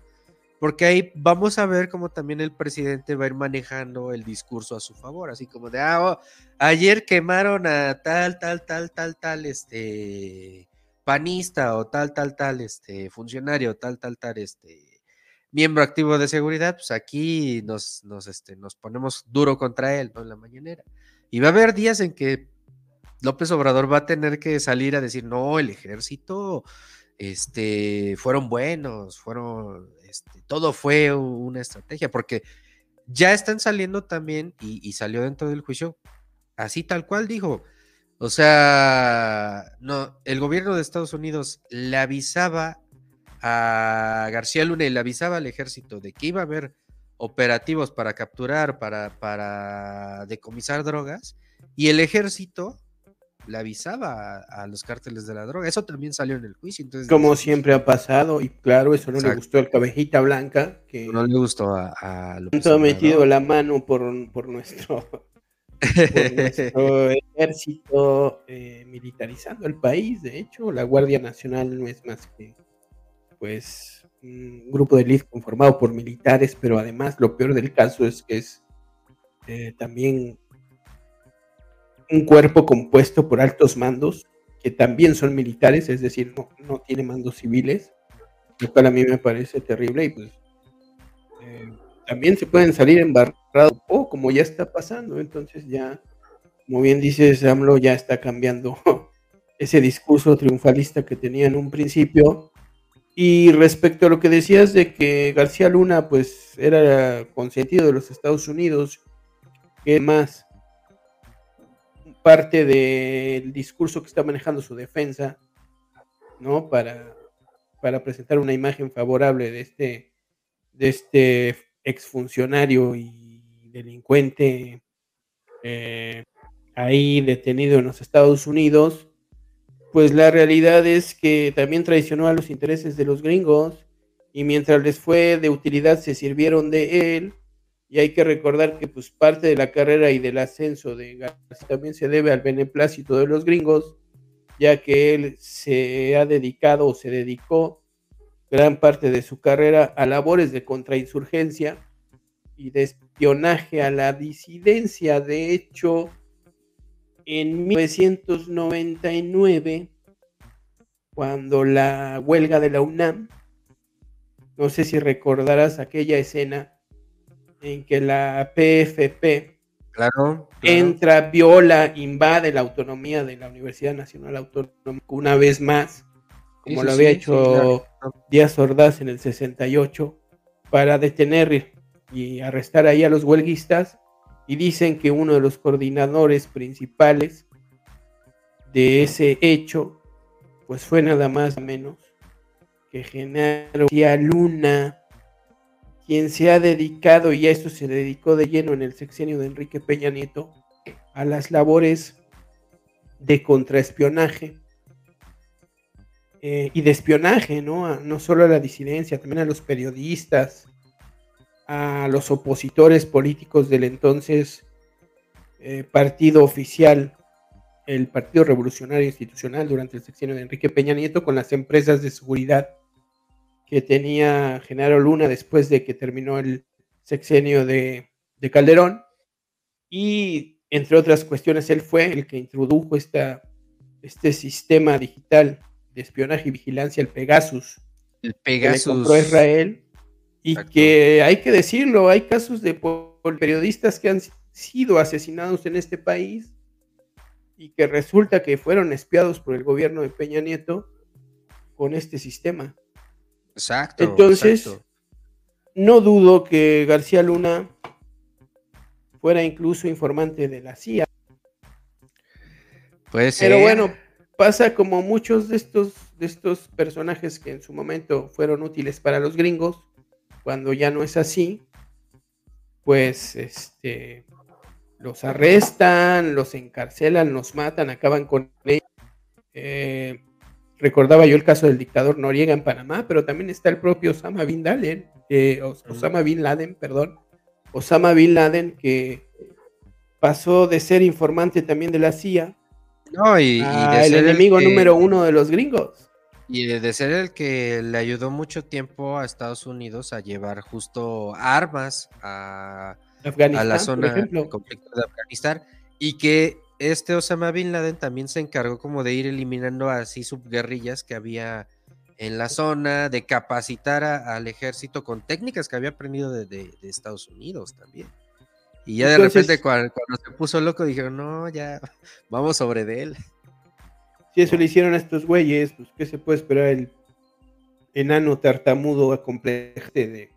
porque ahí vamos a ver cómo también el presidente va a ir manejando el discurso a su favor, así como de, ah, oh, ayer quemaron a tal, tal, tal, tal, tal, este, panista o tal, tal, tal, este, funcionario, tal, tal, tal, este, miembro activo de seguridad, pues aquí nos, nos, este, nos ponemos duro contra él, ¿no? En la mañanera. Y va a haber días en que López Obrador va a tener que salir a decir, no, el ejército, este, fueron buenos, fueron, este, todo fue una estrategia, porque ya están saliendo también, y, salió dentro del juicio, así tal cual dijo. O sea, no, el gobierno de Estados Unidos le avisaba a García Luna y le avisaba al ejército de que iba a haber operativos para capturar, para, para decomisar drogas, y el ejército le avisaba a, los cárteles de la droga. Eso también salió en el juicio. Entonces, Como siempre ha pasado, y claro, eso no le gustó al cabejita blanca. Que no le gustó a, a todo metido la mano por, por nuestro, <laughs> ejército eh, militarizando el país. De hecho, la Guardia Nacional no es más que pues un grupo de élite conformado por militares, pero además lo peor del caso es que es eh, también un cuerpo compuesto por altos mandos que también son militares, es decir, no, no tiene mandos civiles, lo cual a mí me parece terrible y pues eh, también se pueden salir embarrados o como ya está pasando, entonces ya, como bien dices, AMLO ya está cambiando <laughs> ese discurso triunfalista que tenía en un principio. Y respecto a lo que decías de que García Luna pues era consentido de los Estados Unidos, ¿qué más? Parte del discurso que está manejando su defensa, ¿no? Para, para presentar una imagen favorable de este, de este exfuncionario y delincuente eh, ahí detenido en los Estados Unidos, pues la realidad es que también traicionó a los intereses de los gringos y mientras les fue de utilidad se sirvieron de él y hay que recordar que pues parte de la carrera y del ascenso de García también se debe al beneplácito de los gringos, ya que él se ha dedicado o se dedicó gran parte de su carrera a labores de contrainsurgencia y de espionaje a la disidencia. De hecho, en 1999, cuando la huelga de la UNAM, no sé si recordarás aquella escena en que la PFP Claro, Entra, viola, invade la autonomía de la Universidad Nacional Autónoma una vez más, como lo había hecho Díaz Ordaz en el 68, para detener y arrestar ahí a los huelguistas. Y dicen que uno de los coordinadores principales de ese hecho, pues fue nada más o menos que Genaro Luna, quien se ha dedicado, y a esto se dedicó de lleno en el sexenio de Enrique Peña Nieto, a las labores de contraespionaje eh, y de espionaje, ¿no? no solo a la disidencia, también a los periodistas, a los opositores políticos del entonces eh, partido oficial, el Partido Revolucionario Institucional, durante el sexenio de Enrique Peña Nieto, con las empresas de seguridad que tenía Genaro Luna después de que terminó el sexenio de, Calderón. Y entre otras cuestiones, él fue el que introdujo esta, este sistema digital de espionaje y vigilancia, el Pegasus. El Pegasus. Que compró Israel. Y que hay que decirlo, hay casos de periodistas que han sido asesinados en este país y que resulta que fueron espiados por el gobierno de Peña Nieto con este sistema. Exacto. Entonces, no dudo que García Luna fuera incluso informante de la CIA. Puede ser. Pero bueno, pasa como muchos de estos, de estos personajes que en su momento fueron útiles para los gringos, cuando ya no es así, pues este los arrestan, los encarcelan, los matan, acaban con ellos. Eh, recordaba yo el caso del dictador Noriega en Panamá, pero también está el propio Osama Bin Laden, Osama Bin Laden, perdón, Osama Bin Laden que pasó de ser informante también de la CIA no, y, a el enemigo número uno de los gringos. Y de ser el que le ayudó mucho tiempo a Estados Unidos a llevar justo armas a, a la zona de conflicto de Afganistán y que este Osama Bin Laden también se encargó como de ir eliminando así subguerrillas que había en la zona, de capacitar al ejército con técnicas que había aprendido de, Estados Unidos también. Y ya de repente cuando, se puso loco dijeron, no, ya <laughs> vamos sobre de él. Si eso le hicieron a estos güeyes, pues ¿qué se puede esperar el enano tartamudo a de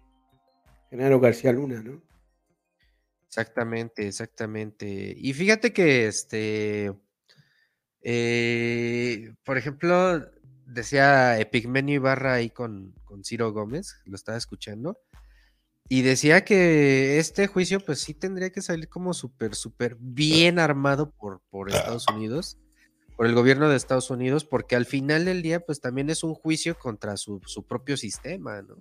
Genaro García Luna, ¿no? Exactamente, exactamente. Y fíjate que este, eh, por ejemplo, decía Epigmenio Ibarra ahí con, con Ciro Gómez, lo estaba escuchando, y decía que este juicio pues sí tendría que salir como súper, súper bien armado por, por Estados Unidos, por el gobierno de Estados Unidos, porque al final del día pues también es un juicio contra su, su propio sistema, ¿no?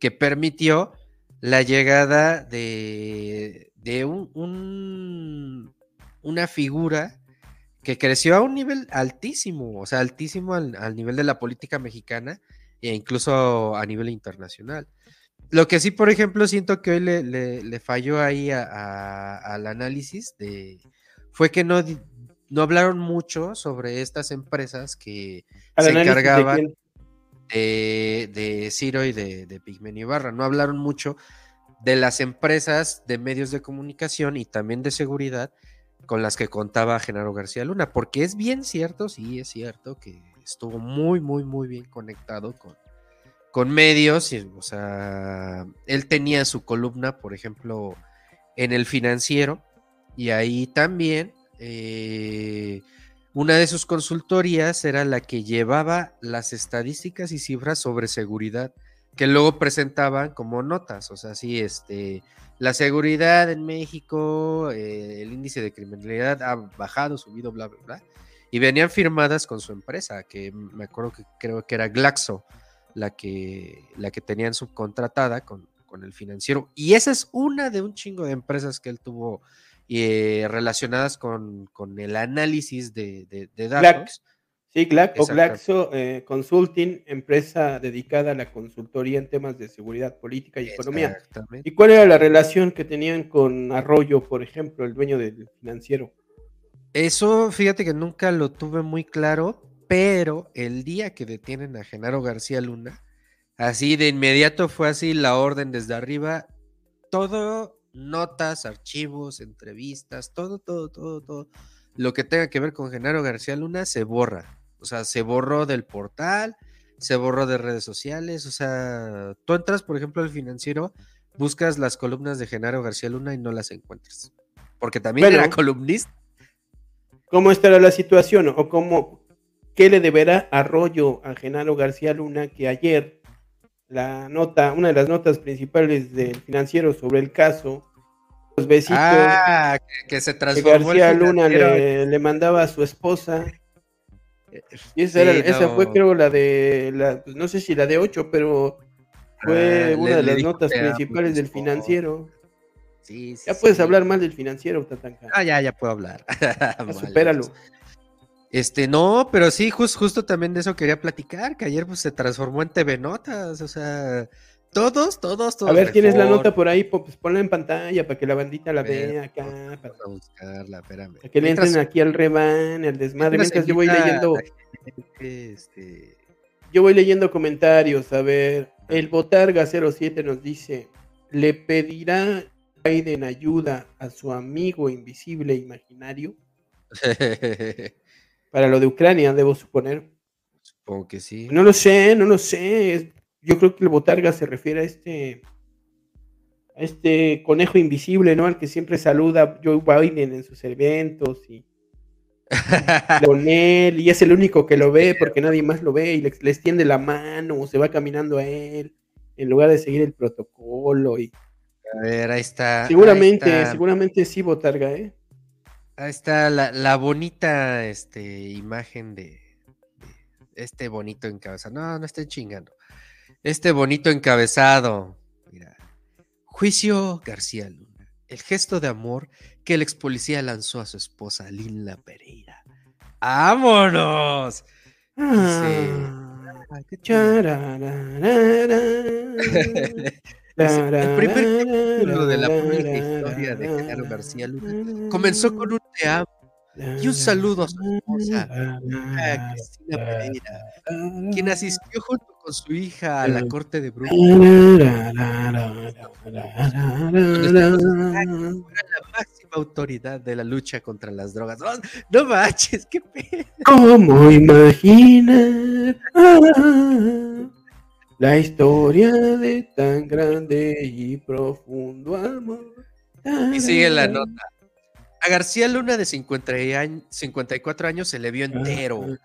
Que permitió la llegada de, de un, una figura que creció a un nivel altísimo, o sea, altísimo al, nivel de la política mexicana e incluso a nivel internacional. Lo que sí, por ejemplo, siento que hoy le, falló ahí al análisis de, fue que no, no hablaron mucho sobre estas empresas que se encargaban de, de, Ciro y de, de Pigmenio Barra. No hablaron mucho de las empresas de medios de comunicación y también de seguridad con las que contaba Genaro García Luna, porque es bien cierto, sí es cierto que estuvo muy, muy, muy bien conectado con, con medios, y, o sea, él tenía su columna, por ejemplo, en el financiero, y ahí también eh, una de sus consultorías era la que llevaba las estadísticas y cifras sobre seguridad que luego presentaban como notas, o sea, sí, este, la seguridad en México, eh, el índice de criminalidad ha bajado, subido, bla, bla, bla, y venían firmadas con su empresa, que me acuerdo que creo que era Glaxo, la que, la que tenían subcontratada con, con el financiero, y esa es una de un chingo de empresas que él tuvo eh, relacionadas con, con, el análisis de, de, datos. Sí, Glaxo eh, Consulting, empresa dedicada a la consultoría en temas de seguridad política y economía. ¿Y cuál era la relación que tenían con Arroyo, por ejemplo, el dueño del financiero? Eso, fíjate que nunca lo tuve muy claro, pero el día que detienen a Genaro García Luna, así de inmediato fue así la orden desde arriba, todo notas, archivos, entrevistas, todo, todo, todo, todo. Lo que tenga que ver con Genaro García Luna se borra. O sea, se borró del portal, se borró de redes sociales. O sea, tú entras, por ejemplo, al financiero, buscas las columnas de Genaro García Luna y no las encuentras. Porque también era columnista. ¿Cómo estará la situación? ¿O cómo, qué le deberá Arroyo a Genaro García Luna que ayer la nota, una de las notas principales del financiero sobre el caso, los besitos ah, que, se transformó García Luna le, mandaba a su esposa. Y esa, esa fue creo la de, la, pues, no sé si la de 8, pero fue ah, una de las notas principales del financiero. Sí, sí, ya puedes hablar más del financiero, Tatanka. Ah, ya, ya puedo hablar. <laughs> supéralo. Pues. Este, no, pero sí, justo también de eso quería platicar, que ayer pues se transformó en TV Notas, o sea, todos, todos, todos. A ver, tienes la nota por ahí, pues ponla en pantalla para que la bandita la vea acá. Para, buscarla, espérame. Para que le entren aquí al reban, el desmadre, mientras yo voy leyendo. Este... Yo voy leyendo comentarios, a ver, el Botarga 07 nos dice, ¿le pedirá Biden ayuda a su amigo invisible imaginario? <laughs> Para lo de Ucrania, debo suponer. Supongo que sí. No lo sé, no lo sé. Yo creo que el Botarga se refiere a este a este conejo invisible, ¿no? Al que siempre saluda Joe Biden en sus eventos y <laughs> con él y es el único que lo ve porque nadie más lo ve y le, extiende la mano o se va caminando a él en lugar de seguir el protocolo y a ver, ahí está. Seguramente, seguramente sí, Botarga, ¿eh? Ahí está la, bonita este, imagen de, este bonito encabezado. No, no estén chingando. Este bonito encabezado. Mira. Juicio García Luna. El gesto de amor que el ex policía lanzó a su esposa Lila Pereira. ¡Vámonos! Ah, <laughs> el primer capítulo de la pública historia de Genaro García Luna comenzó con un te amo y un saludo a su esposa, Cristina Pereira, quien asistió junto con su hija a la corte de Brooklyn. la máxima autoridad de la lucha contra las drogas. No, manches, qué pedo. ¿Cómo imaginar? La historia de tan grande y profundo amor. Y sigue la nota. A García Luna de 54 años se le vio entero,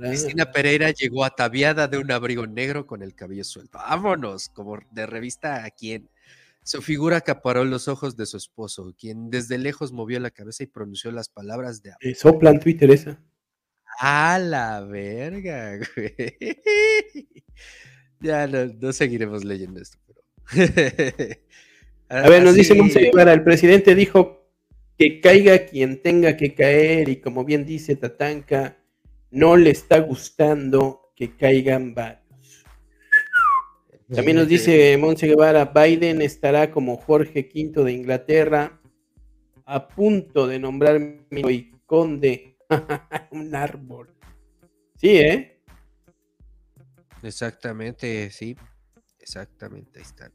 Cristina Pereira llegó ataviada de un abrigo negro con el cabello suelto. Vámonos, como de revista a quién. Su figura acaparó los ojos de su esposo, quien desde lejos movió la cabeza y pronunció las palabras de amor. Eh, sopla en Twitter esa. A la verga, güey. Ya no, seguiremos leyendo esto, A ver, nos dice el presidente dijo que caiga quien tenga que caer y como bien dice Tatanka, no le está gustando que caigan varios. También nos dice Monse Guevara, Biden estará como Jorge V de Inglaterra, a punto de nombrar mi conde <laughs> un árbol. Sí, ¿eh? Exactamente, sí. Exactamente, ahí están.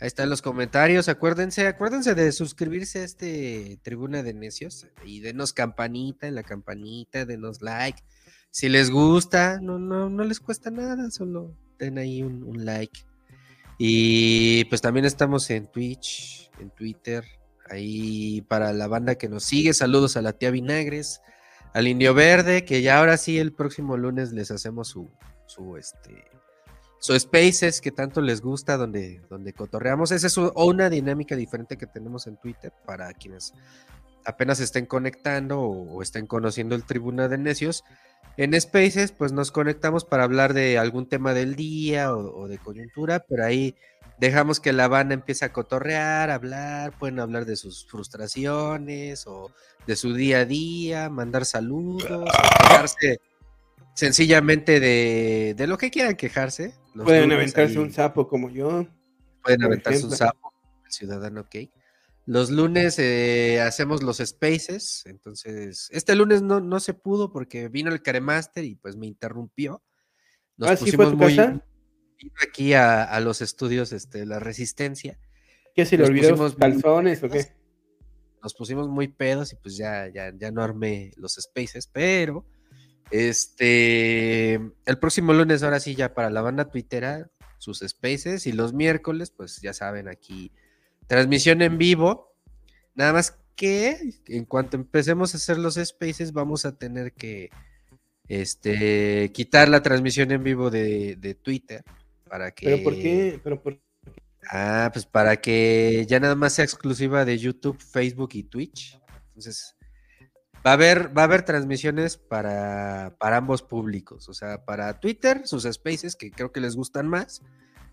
Ahí están los comentarios. Acuérdense, acuérdense de suscribirse a este Tribuna de Necios y denos campanita en la campanita, denos like. Si les gusta, no, no, no les cuesta nada, solo den ahí un like. Y pues también estamos en Twitch, en Twitter, ahí para la banda que nos sigue. Saludos a la tía Vinagres, al Indio Verde, que ya ahora sí el próximo lunes les hacemos su, su este su Spaces que tanto les gusta, donde, donde cotorreamos. Esa es una dinámica diferente que tenemos en Twitter para quienes apenas estén conectando o, estén conociendo el Tribuna de Necios. En Spaces, pues nos conectamos para hablar de algún tema del día o, de coyuntura, pero ahí dejamos que la banda empiece a cotorrear, hablar, pueden hablar de sus frustraciones o de su día a día, mandar saludos, quejarse sencillamente de, lo que quieran quejarse. Pueden aventarse un sapo como yo. Pueden aventarse un sapo, el ciudadano cake. Los lunes eh, hacemos los spaces, entonces este lunes no, no se pudo porque vino el Caremaster y pues me interrumpió. Nos ¿Ah, pusimos fue tu muy casa? aquí a, los estudios este, La Resistencia. ¿Qué se le olvidó calzones o qué? Nos pusimos muy pedos y pues ya, ya, ya no armé los spaces, pero este el próximo lunes, ahora sí, ya para la banda twittera, sus spaces, y los miércoles, pues ya saben, aquí transmisión en vivo. Nada más que en cuanto empecemos a hacer los spaces, vamos a tener que este, quitar la transmisión en vivo de, Twitter para que. ¿Pero por qué? ¿Pero por Ah, pues para que ya nada más sea exclusiva de YouTube, Facebook y Twitch. Entonces, va a haber, va a haber transmisiones para, para ambos públicos. O sea, para Twitter, sus spaces, que creo que les gustan más,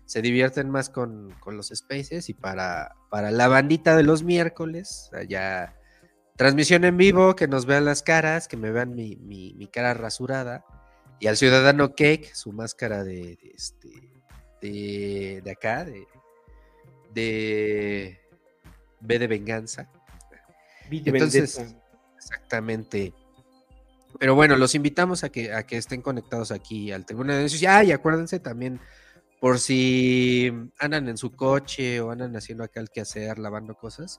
se divierten más con, los spaces. Y para, para la bandita de los miércoles, allá Transmisión en vivo, que nos vean las caras, que me vean mi, cara rasurada. Y al ciudadano Cake, su máscara de, este, de, acá, de, de B de venganza. Entonces, exactamente. Pero bueno, los invitamos a que, a que estén conectados aquí al Tribuna de Necios. Ah, y acuérdense también, por si andan en su coche o andan haciendo acá el quehacer, lavando cosas,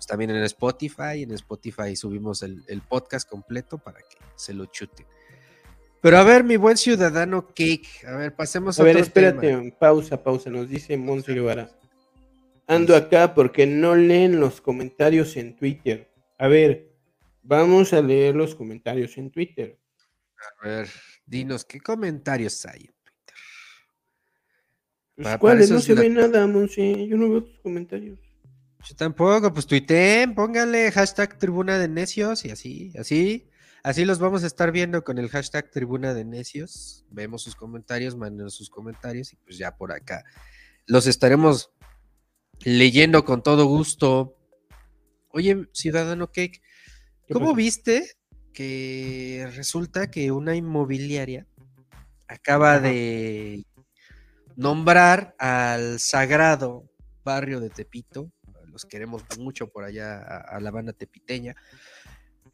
pues, también en Spotify. En Spotify subimos el, podcast completo para que se lo chuten. Pero a ver, mi buen ciudadano Cake, a ver, pasemos a, a ver, espérate, pausa, pausa, nos dice Monse Ando acá porque no leen los comentarios en Twitter. A ver, vamos a leer los comentarios en Twitter. A ver, dinos, ¿qué comentarios hay en Twitter? Pues, ¿Cuáles? No se ve nada, Monse. Yo no veo tus comentarios. Yo tampoco, pues tuiteen, pónganle hashtag tribuna de necios y así, así, así los vamos a estar viendo con el hashtag tribuna de necios. Vemos sus comentarios, manden sus comentarios y pues ya por acá los estaremos leyendo con todo gusto. Oye, ciudadano Cake, ¿cómo viste que resulta que una inmobiliaria acaba de nombrar al sagrado barrio de Tepito los queremos mucho por allá a, la banda tepiteña.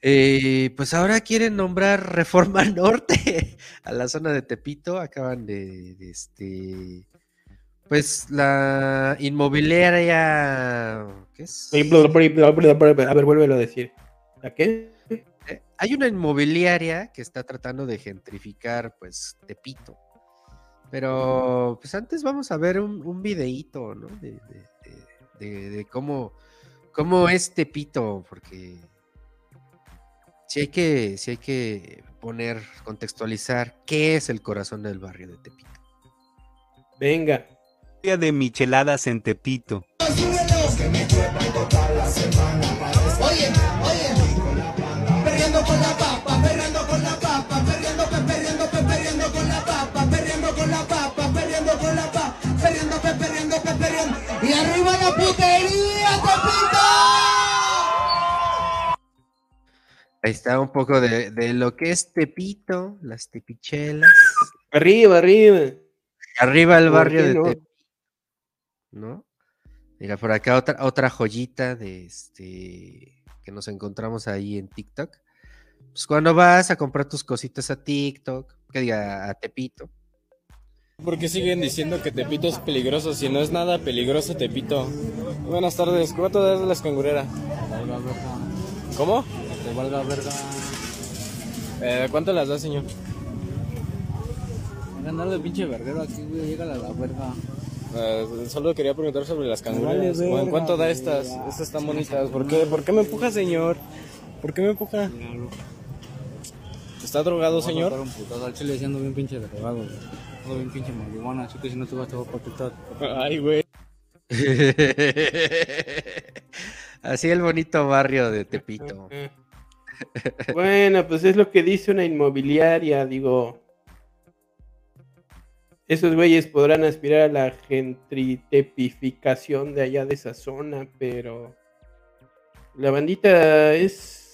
Eh, pues ahora quieren nombrar Reforma <laughs> Norte a la zona de Tepito. Acaban de, este. Pues la inmobiliaria. ¿Qué es? A ver, vuélvelo a decir. ¿A qué? Eh, hay una inmobiliaria que está tratando de gentrificar, pues, Tepito. Pero, pues antes vamos a ver un, un videíto, ¿no? de, de, cómo, cómo es Tepito, porque si hay que, si hay que poner, contextualizar qué es el corazón del barrio de Tepito. Venga. Día de micheladas en Tepito. Oye, oye, perdiendo con la papa, perdiendo con la papa, perdiendo, perdiendo, perdiendo con la papa, perdiendo con la papa, perdiendo con la papa, perdiendo, perdiendo, perdiendo. Y arriba la putería, Tepito. Ahí está un poco de, de, lo que es Tepito, las tepichelas. Arriba, arriba. Arriba el barrio de Tepito. ¿No? Mira, por acá otra, otra joyita de este que nos encontramos ahí en TikTok. Pues cuando vas a comprar tus cositas a TikTok, que diga a Tepito, ¿Por qué siguen diciendo que Tepito es peligroso si no es nada peligroso Tepito? Buenas tardes, ¿cuánto das de la escangurera? Valga verga. ¿Cómo? Te valga verga. Eh, ¿Cuánto las da, señor? Ganar de pinche verguero aquí, güey, llega la, la verga. Eh, solo quería preguntar sobre las cangureras. ¿En cuánto da estas? Estas están bonitas. ¿Por qué? ¿Por qué me empuja, señor? ¿Por qué me empuja? ¿Está drogado, señor? Un putazo. Al chile diciendo bien pinche drogado, güey bien pinche marihuana, así que si no te vas a protectar. Ay, güey. <laughs> Así el bonito barrio de Tepito. <laughs> bueno, pues es lo que dice una inmobiliaria, digo. Esos güeyes podrán aspirar a la gentritepificación de allá de esa zona, pero la bandita es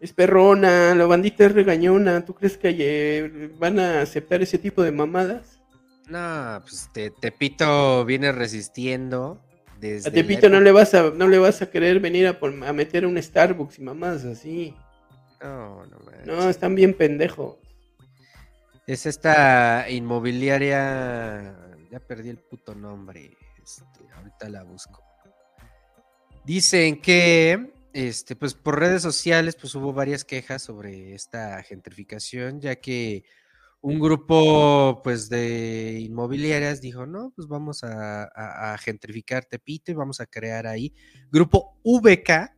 es perrona, la bandita es regañona. ¿Tú crees que eh, van a aceptar ese tipo de mamadas? No, pues Tepito viene resistiendo. Desde a Tepito no le vas a no le vas a querer venir a, meter un Starbucks y mamadas así. No, no, No, están bien pendejos. Es esta inmobiliaria. Ya perdí el puto nombre. Este, ahorita la busco. Dicen que, este, pues por redes sociales, pues hubo varias quejas sobre esta gentrificación, ya que un grupo, pues, de inmobiliarias dijo, no, pues vamos a, a gentrificar Tepito y vamos a crear ahí. Grupo VK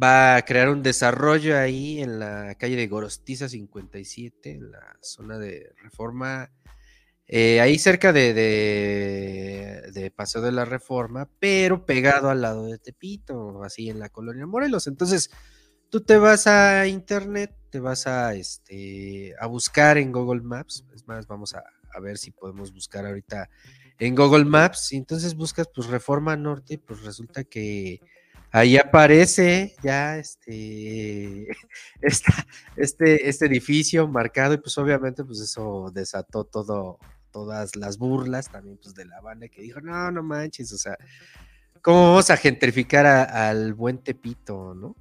va a crear un desarrollo ahí en la calle de Gorostiza 57, en la zona de Reforma eh, ahí cerca de, de, Paseo de la Reforma, pero pegado al lado de Tepito, así en la colonia Morelos. Entonces, tú te vas a internet, te vas a, este, a buscar en Google Maps, es más, vamos a, ver si podemos buscar ahorita en Google Maps, y entonces buscas pues Reforma Norte, pues resulta que ahí aparece ya este, <laughs> este, este edificio marcado y pues obviamente pues eso desató todo, todas las burlas también pues de la banda que dijo, no, no manches, o sea, ¿cómo vamos a gentrificar al buen Tepito, no?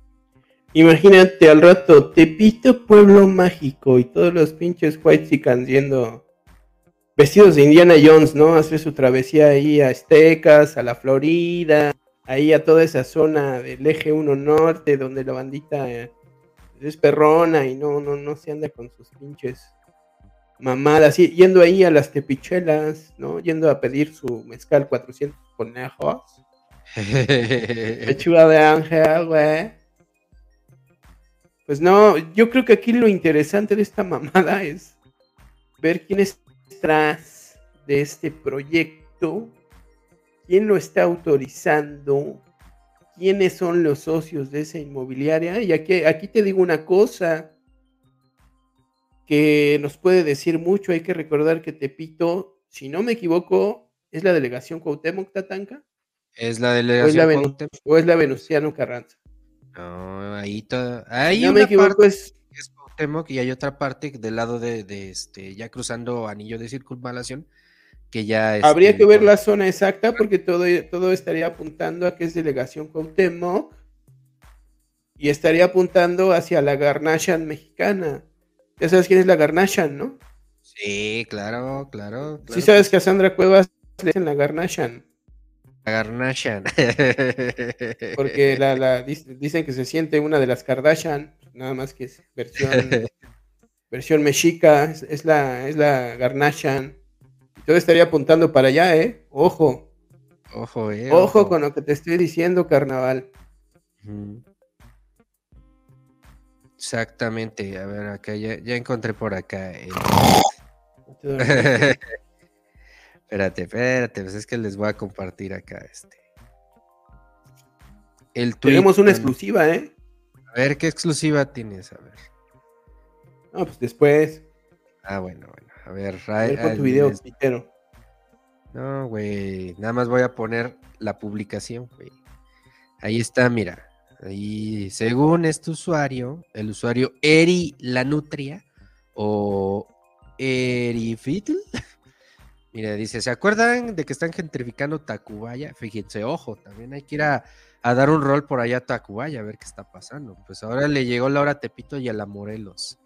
Imagínate al rato, Tepito, pueblo mágico, y todos los pinches whites siendo vestidos de Indiana Jones, ¿no? Hacer su travesía ahí a Aztecas, a la Florida, ahí a toda esa zona del eje 1 norte, donde la bandita eh, es perrona y no, no, no se anda con sus pinches mamadas, yendo ahí a las tepichelas, ¿no? Yendo a pedir su mezcal 400 conejos. <laughs> Pechuga de ángel, güey. Pues no, yo creo que aquí lo interesante de esta mamada <laughs> es ver quién es detrás de este proyecto, quién lo está autorizando, quiénes son los socios de esa inmobiliaria. Y aquí, aquí te digo una cosa, que nos puede decir mucho. Hay que recordar que Tepito, si no me equivoco, es la delegación Cuauhtémoc Tatanca. Es la delegación o o es la Venustiano Carranza. No, ahí todo. Ahí no me equivoco, es... es Cuauhtémoc y hay otra parte del lado de, este, ya cruzando anillo de circunvalación, que ya Habría este, que ver la zona exacta porque todo, todo estaría apuntando a que es delegación Cuauhtémoc y estaría apuntando hacia la Garnachan mexicana. Ya sabes quién es la Garnachan, ¿no? Sí, claro, claro. Sí sabes que a Sandra Cuevas le dicen la Garnachan. La Garnachan. Porque la, dicen que se siente una de las Kardashian, nada más que es versión, <laughs> versión mexica, es, la, es la Garnachan. Yo estaría apuntando para allá, ¿eh? Ojo. Ojo, eh. Ojo, con lo que te estoy diciendo, carnaval. Exactamente, a ver, acá ya, encontré por acá. <laughs> <laughs> espérate, espérate, pues es que les voy a compartir acá este. El Tenemos una exclusiva, ¿eh? A ver, ¿qué exclusiva tienes? A ver. No, pues después. Ah, bueno, bueno. A ver, con tu video, No, güey. Nada más voy a poner la publicación, güey. Ahí está, mira. Y según este usuario, el usuario Eri la Nutria o Erifitl, <laughs> mira, dice, ¿se acuerdan de que están gentrificando Tacubaya? Fíjense, ojo, también hay que ir a, dar un rol por allá a Tacubaya a ver qué está pasando. Pues ahora le llegó la hora a Tepito y a la Morelos.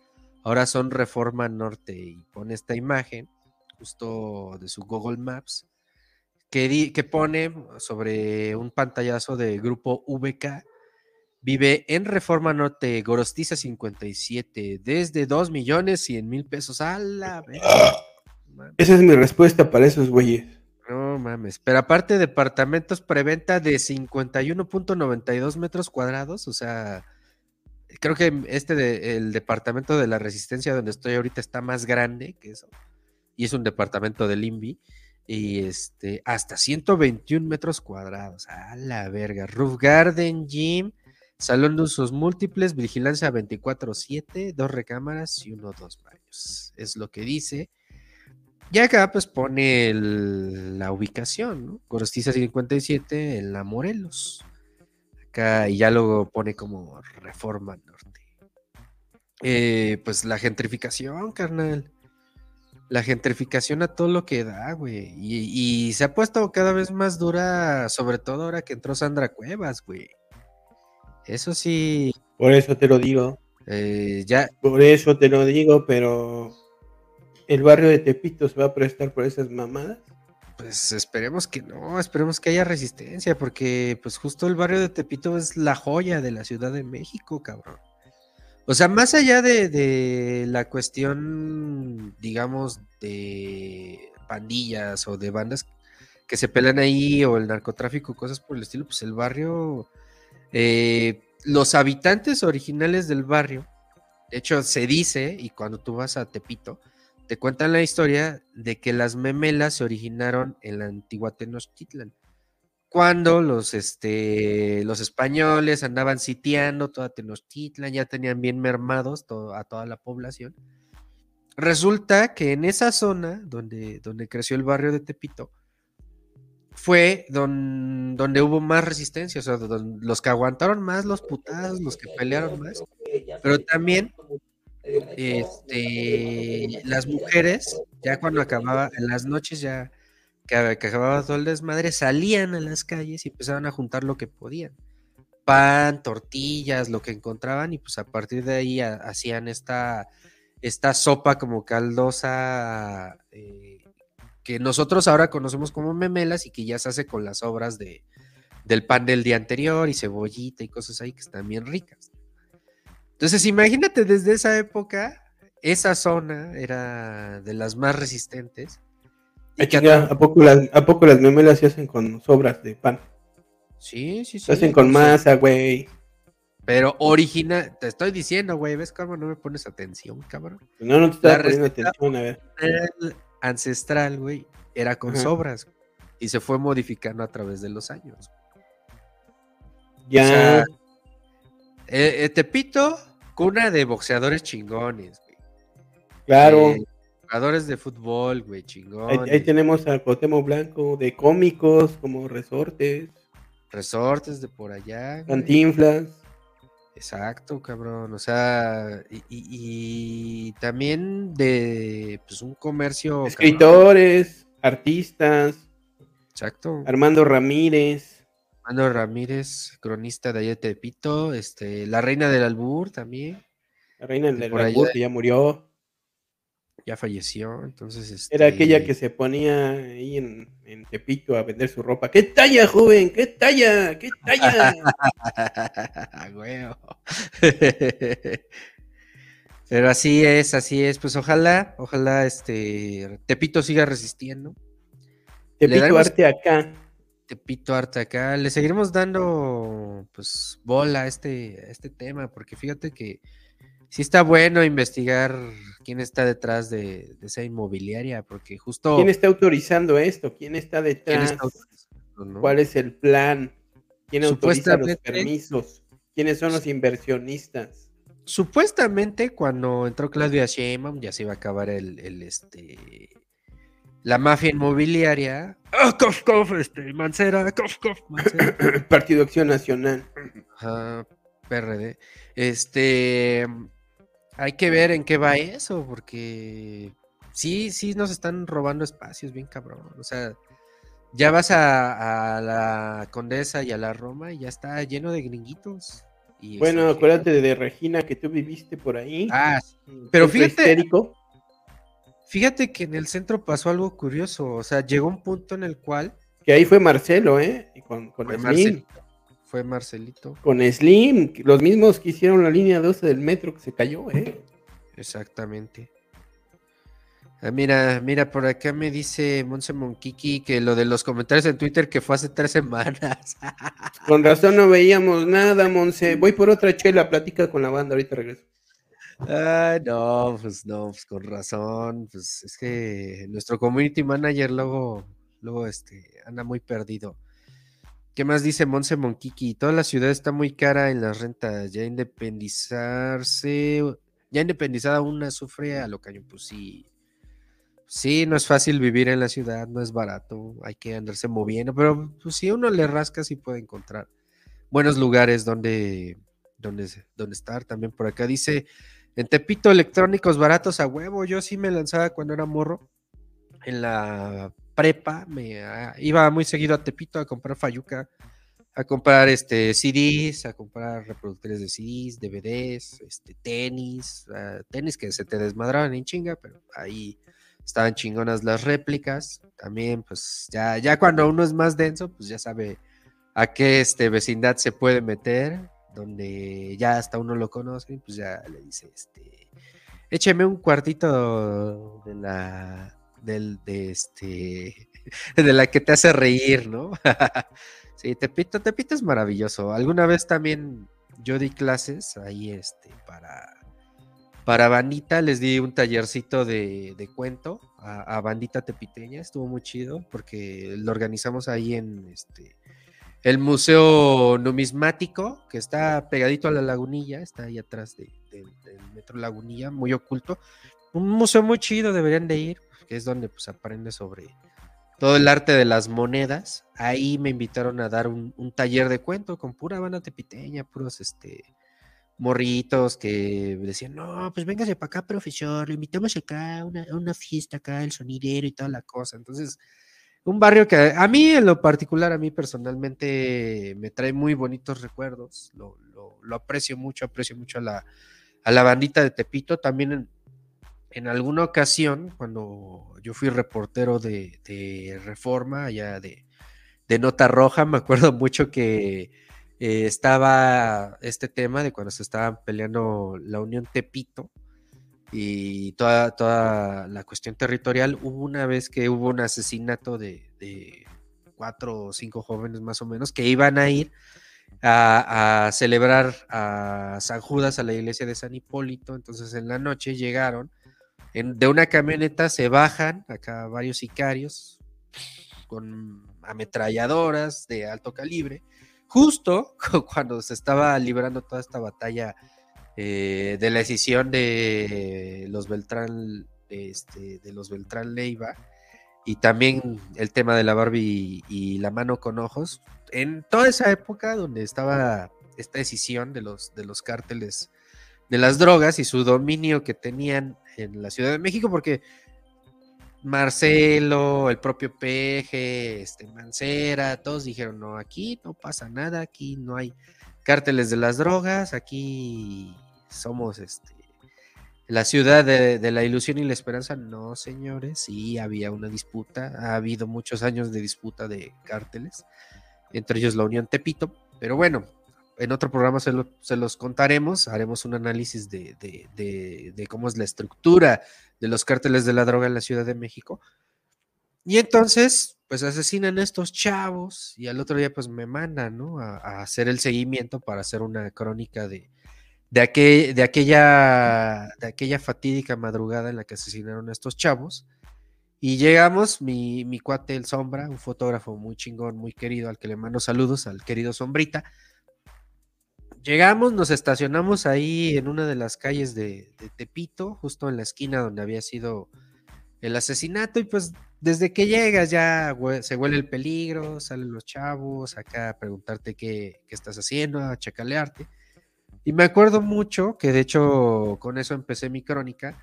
Ahora son Reforma Norte y pone esta imagen justo de su Google Maps que, que pone sobre un pantallazo de grupo VK Vive en Reforma Norte, Gorostiza 57, desde 2 millones 100 mil pesos. a la Esa es mi respuesta para esos güeyes. No mames. Pero aparte, departamentos preventa de 51.92 metros cuadrados. O sea, creo que este de, el departamento de la Resistencia donde estoy ahorita está más grande que eso. Y es un departamento del INVI. Y este, hasta 121 metros cuadrados. A la verga. Roof Garden, Gym Salón de usos múltiples, vigilancia 24-7, dos recámaras y uno, dos baños. Es lo que dice. Y acá pues pone la ubicación, ¿no? Gorostiza 57 en la Morelos. Acá y ya lo pone como Reforma Norte. Eh, pues la gentrificación, carnal. La gentrificación a todo lo que da, güey. Y, y se ha puesto cada vez más dura, sobre todo ahora que entró Sandra Cuevas, güey. Eso sí. Por eso te lo digo. Eh, ya. Por eso te lo digo, pero el barrio de Tepito se va a prestar por esas mamadas. Pues esperemos que no, esperemos que haya resistencia, porque pues justo el barrio de Tepito es la joya de la Ciudad de México, cabrón. O sea, más allá de, de la cuestión, digamos, de pandillas o de bandas que se pelean ahí o el narcotráfico, cosas por el estilo, pues el barrio, eh, los habitantes originales del barrio, de hecho se dice, y cuando tú vas a Tepito, te cuentan la historia de que las memelas se originaron en la antigua Tenochtitlan. Cuando los, este, los españoles andaban sitiando toda Tenochtitlan, ya tenían bien mermados a toda la población. Resulta que en esa zona donde, donde creció el barrio de Tepito, fue donde hubo más resistencia, o sea, los que aguantaron más los putados, los que pelearon más, pero también este, las mujeres, ya cuando acababa, en las noches ya que, acababa todo el desmadre, salían a las calles y empezaban a juntar lo que podían. Pan, tortillas, lo que encontraban, y pues a partir de ahí hacían esta, esta sopa como caldosa eh, que nosotros ahora conocemos como memelas y que ya se hace con las obras de, del pan del día anterior y cebollita y cosas ahí que están bien ricas. Entonces, imagínate desde esa época, esa zona era de las más resistentes. ¿a, poco las, ¿A poco las memelas se hacen con sobras de pan? Sí, sí, sí. Se hacen con masa, güey. Pero original, te estoy diciendo, güey, ¿ves cómo no me pones atención, cabrón? No, no te estaba poniendo atención, a ver. Ancestral, güey, era con sobras y se fue modificando a través de los años. Ya. Eh, eh, Tepito cuna de boxeadores chingones, güey. Claro. Eh, jugadores de fútbol, güey, chingones. Ahí, tenemos al Cotemo Blanco de cómicos como Resortes. Resortes de por allá. Cantinflas. Exacto, cabrón. O sea, y, también de pues, un comercio. Escritores, artistas. Exacto. Armando Ramírez. Armando Ramírez, cronista de allá de Tepito, este, la reina del albur también. La reina del albur que ya murió. Ya falleció, entonces. Este... Era aquella que se ponía ahí en, en, Tepito a vender su ropa. ¿Qué talla, joven? ¿Qué talla? ¿Qué talla? <laughs> <laughs> Pero así es, así es. Pues ojalá, ojalá este Tepito siga resistiendo. Tepito arte acá. Tepito Arte acá. Le seguiremos dando pues bola a este, este tema, porque fíjate que sí está bueno investigar quién está detrás de, esa inmobiliaria, porque justo... ¿Quién está autorizando esto? ¿Quién está detrás? ¿Cuál es el plan? ¿Quién autoriza los permisos? ¿Quiénes son los inversionistas? Supuestamente cuando entró Claudia Sheinbaum ya se iba a acabar el, el este la mafia inmobiliaria. ¡Ah, cof, cof! Este, Mancera, cof, cof, Mancera. <coughs> Partido Acción Nacional. Ajá, PRD. Este. Hay que ver en qué va eso, porque sí, sí nos están robando espacios, bien cabrón. O sea, ya vas a, la Condesa y a la Roma y ya está lleno de gringuitos. bueno, acuérdate de Regina que tú viviste por ahí. Ah, pero fíjate. Fíjate que en el centro pasó algo curioso, o sea, llegó un punto en el cual... Que ahí fue Marcelo, ¿eh? Con, con fue Slim. Fue Marcelito. Con Slim, los mismos que hicieron la línea 12 del metro que se cayó, ¿eh? Exactamente. Ah, mira, mira, por acá me dice Monse Monkiki que lo de los comentarios en Twitter que fue hace tres semanas. <laughs> con razón no veíamos nada, Monse. Voy por otra chela, platica con la banda, ahorita regreso. Ah, no, pues no, pues con razón. Pues es que nuestro community manager luego, luego este, anda muy perdido. ¿Qué más dice Monse Monkiki? Toda la ciudad está muy cara en las rentas. Ya independizarse, ya independizada una sufre a lo cañón. Pues sí, sí, no es fácil vivir en la ciudad, no es barato, hay que andarse moviendo, pero pues si uno le rasca, sí puede encontrar buenos lugares donde, donde, donde estar. También por acá dice en Tepito, electrónicos baratos a huevo. Yo sí me lanzaba cuando era morro. En la prepa me ah, iba muy seguido a Tepito a comprar Fayuca, a comprar este CDs, a comprar reproductores de CDs, DVDs, este tenis, ah, tenis que se te desmadraban en chinga, pero ahí estaban chingonas las réplicas, también pues ya, ya cuando uno es más denso, pues ya sabe a qué este, vecindad se puede meter, donde ya hasta uno lo conoce, pues ya le dice, este, écheme un cuartito de la, del, de este, <laughs> de la que te hace reír, ¿no? <laughs> sí, Tepito, Tepito es maravilloso. Alguna vez también yo di clases ahí, este, para, para bandita, les di un tallercito de, de cuento a, bandita tepiteña, estuvo muy chido porque lo organizamos ahí en, este, el Museo Numismático, que está pegadito a la lagunilla, está ahí atrás de, de, del Metro Lagunilla, muy oculto. Un museo muy chido, deberían de ir, que es donde pues aprende sobre todo el arte de las monedas. Ahí me invitaron a dar un, un taller de cuento con pura banda tepiteña, puros este morritos que decían, no, pues véngase para acá, profesor, lo invitamos acá a una, una fiesta acá, el sonidero y toda la cosa. Entonces, un barrio que a mí en lo particular, a mí personalmente me trae muy bonitos recuerdos, lo, lo, lo aprecio mucho, aprecio mucho a la, a la bandita de Tepito, también en, alguna ocasión, cuando yo fui reportero de, Reforma, allá de, Nota Roja, me acuerdo mucho que eh, estaba este tema de cuando se estaban peleando la Unión Tepito, y toda, toda la cuestión territorial. Hubo una vez que hubo un asesinato de, de cuatro o cinco jóvenes más o menos que iban a ir a, a, celebrar a San Judas a la iglesia de San Hipólito. Entonces en la noche llegaron en, de una camioneta, se bajan acá varios sicarios con ametralladoras de alto calibre. Justo <laughs> cuando se estaba librando toda esta batalla eh, de la decisión de los Beltrán, este, de los Beltrán Leiva, y también el tema de la Barbie y, y, la mano con ojos, en toda esa época donde estaba esta decisión de los, de los cárteles de las drogas y su dominio que tenían en la Ciudad de México, porque Marcelo, el propio Peje, este, Mancera, todos dijeron, no, aquí no pasa nada, aquí no hay cárteles de las drogas, aquí somos este, la ciudad de, de, la ilusión y la esperanza. No, señores, sí había una disputa, ha habido muchos años de disputa de cárteles, entre ellos la Unión Tepito, pero bueno, en otro programa se, lo, se los contaremos, haremos un análisis de, cómo es la estructura de los cárteles de la droga en la Ciudad de México. Y entonces, pues asesinan a estos chavos y al otro día pues me mandan. A, hacer el seguimiento para hacer una crónica de, de, aquel, de, aquella, de aquella fatídica madrugada en la que asesinaron a estos chavos. Y llegamos, mi, mi cuate El Sombra, un fotógrafo muy chingón, muy querido, al que le mando saludos, al querido Sombrita. Llegamos, nos estacionamos ahí en una de las calles de, Tepito, justo en la esquina donde había sido el asesinato, y pues desde que llegas ya se huele el peligro, salen los chavos acá a preguntarte qué, qué estás haciendo, a chacalearte. Y me acuerdo mucho, que de hecho con eso empecé mi crónica,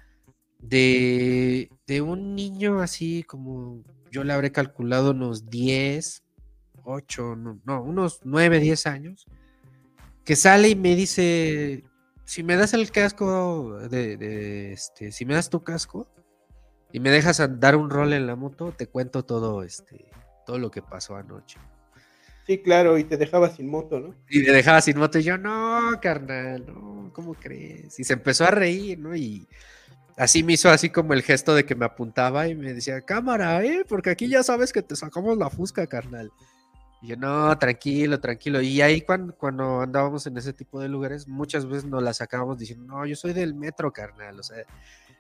de, un niño así como yo le habré calculado unos 10, 8, no, no, unos 9, 10 años, que sale y me dice, si me das el casco, de, de, este, si me das tu casco y me dejas dar un rol en la moto, te cuento todo, este, todo lo que pasó anoche. Sí, claro, y te dejaba sin moto, ¿no? Y te dejaba sin moto, y yo, no, carnal, no, ¿cómo crees? Y se empezó a reír, ¿no? Y así me hizo así como el gesto de que me apuntaba y me decía, cámara, ¿eh? Porque aquí ya sabes que te sacamos la fusca, carnal. Yo, no, tranquilo, tranquilo. Y ahí cuando, cuando andábamos en ese tipo de lugares, muchas veces nos la sacábamos diciendo, no, yo soy del metro, carnal. O sea,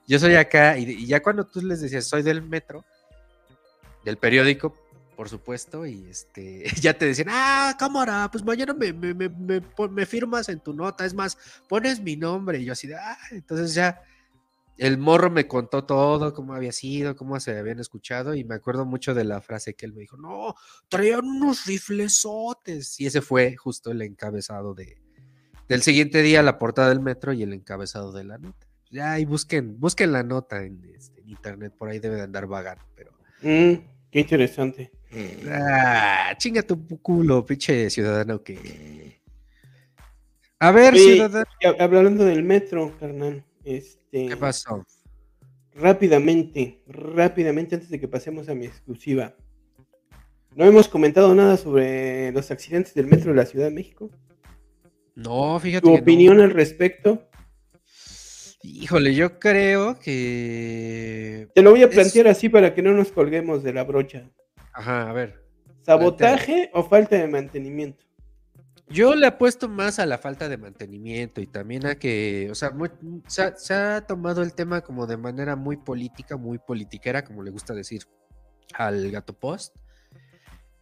yo soy acá. Y, ya cuando tú les decías, soy del metro, del periódico, por supuesto, y este, <laughs> ya te decían, ah, cámara, pues mañana me, me, me, me, firmas en tu nota, es más, pones mi nombre, y yo así ah, entonces ya el morro me contó todo, cómo había sido, cómo se habían escuchado, y me acuerdo mucho de la frase que él me dijo, no, traían unos riflesotes, y ese fue justo el encabezado de, del siguiente día, la portada del metro y el encabezado de la nota. Ya ahí busquen, busquen la nota en, este, en internet, por ahí debe de andar vagando, pero... Mm, qué interesante. Ah, chinga tu culo, pinche ciudadano que. A ver, Oye, ciudadano. Hablando del metro, carnal. Este, ¿Qué pasó? rápidamente, rápidamente antes de que pasemos a mi exclusiva. No hemos comentado nada sobre los accidentes del metro de la Ciudad de México. No, fíjate. ¿Tu que no. opinión al respecto? Híjole, yo creo que. Te lo voy a Es- plantear así para que no nos colguemos de la brocha. Ajá, a ver. ¿Sabotaje o falta de mantenimiento? Yo le apuesto más a la falta de mantenimiento y también a que, o sea, muy- se, ha, se ha tomado el tema como de manera muy política, muy politiquera, como le gusta decir al gato post.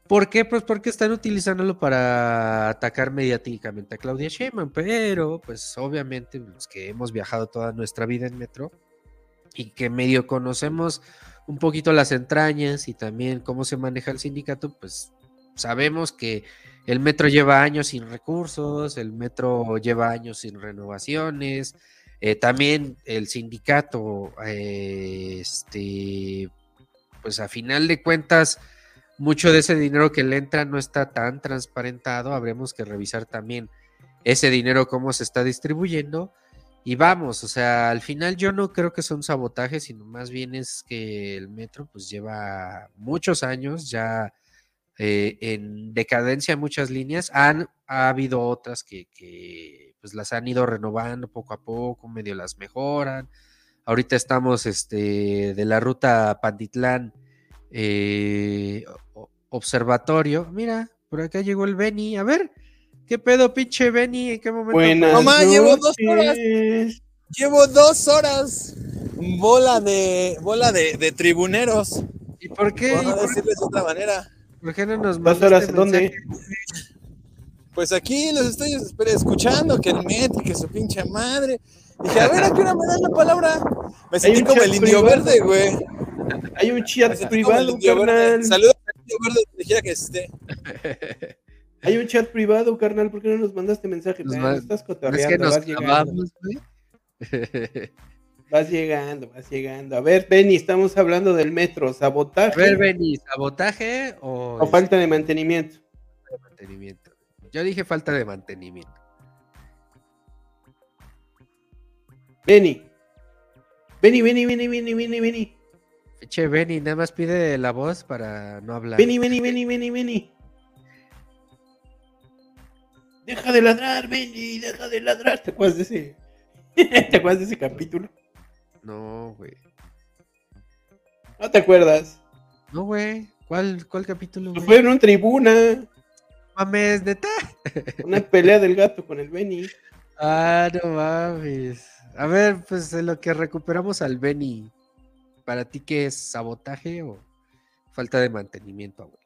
¿Por qué? Pues porque están utilizándolo para atacar mediáticamente a Claudia Sheinbaum, pero pues obviamente los que hemos viajado toda nuestra vida en metro y que medio conocemos un poquito las entrañas y también cómo se maneja el sindicato, pues sabemos que el metro lleva años sin recursos, el metro lleva años sin renovaciones, eh, también el sindicato, este, pues a final de cuentas, mucho de ese dinero que le entra no está tan transparentado, habremos que revisar también ese dinero cómo se está distribuyendo. Y vamos, o sea, al final yo no creo que son sabotajes, sino más bien es que el metro pues lleva muchos años ya eh, en decadencia muchas líneas. Han ha habido otras que, que, pues las han ido renovando poco a poco, medio las mejoran. Ahorita estamos este, de la ruta Pantitlán eh, observatorio. Mira, por acá llegó el Beni. A ver, ¿qué pedo, pinche Beni? ¿En qué momento? Buenas Mamá, llevo dos horas. Llevo dos horas. Bola de bola de, de tribuneros. ¿Y por qué? Por ¿Y no decirles de otra manera. No nos ¿Dos mandaste dónde? Pues aquí los estoy escuchando, que el metro, que su pinche madre. Dije, a ver, ¿a qué hora me dan la palabra? Me sentí como el indio privado. verde, güey. Hay un chat privado, carnal. Saludos al indio verde donde quiera que esté. <laughs> Hay un chat privado, carnal. ¿Por qué no nos mandaste mensaje? Nos Eh, ma- estás ¿No es cotorreando, que nos clavamos, güey? <laughs> Vas llegando, vas llegando. A ver, Benny, estamos hablando del metro. A ¿Sabotaje ver, Beni, ¿sabotaje o, o falta de mantenimiento? este, mantenimiento? Yo dije falta de mantenimiento. Benny. Benny, Benny, Benny, Benny, Benny, Benny. Pinche Beni, nada más pide la voz para no hablar. Benny, Benny, Benny, Benny, Benny. Deja de ladrar, Benny, deja de ladrar. ¿Te acuerdas de ese? <laughs> ¿Te acuerdas de ese capítulo? No, güey. ¿No te acuerdas? No, güey. ¿Cuál, cuál capítulo, güey? Fue en una tribuna, Mames, neta. una pelea del gato con el Benny. Ah, no mames. A ver, pues en lo que recuperamos al Beni, ¿para ti qué es sabotaje o falta de mantenimiento, abuelo?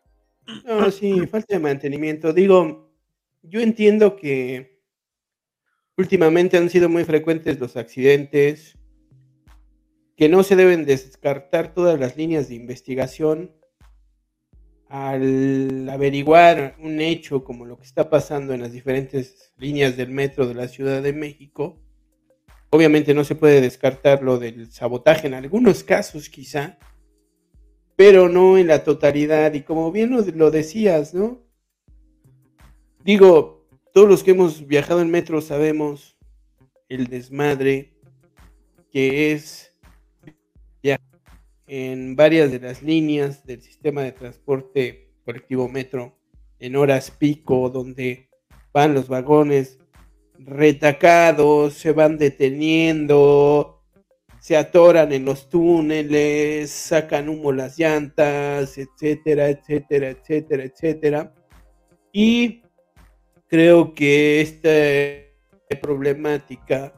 No, sí, falta de mantenimiento. Digo, yo entiendo que últimamente han sido muy frecuentes los accidentes, que no se deben descartar todas las líneas de investigación al averiguar un hecho como lo que está pasando en las diferentes líneas del metro de la Ciudad de México. Obviamente no se puede descartar lo del sabotaje en algunos casos quizá, pero no en la totalidad. Y como bien lo, lo decías, ¿no? Digo, todos los que hemos viajado en metro sabemos el desmadre que es en varias de las líneas del sistema de transporte colectivo metro en horas pico, donde van los vagones retacados, se van deteniendo, se atoran en los túneles, sacan humo las llantas, etcétera, etcétera, etcétera, etcétera. Y creo que esta problemática,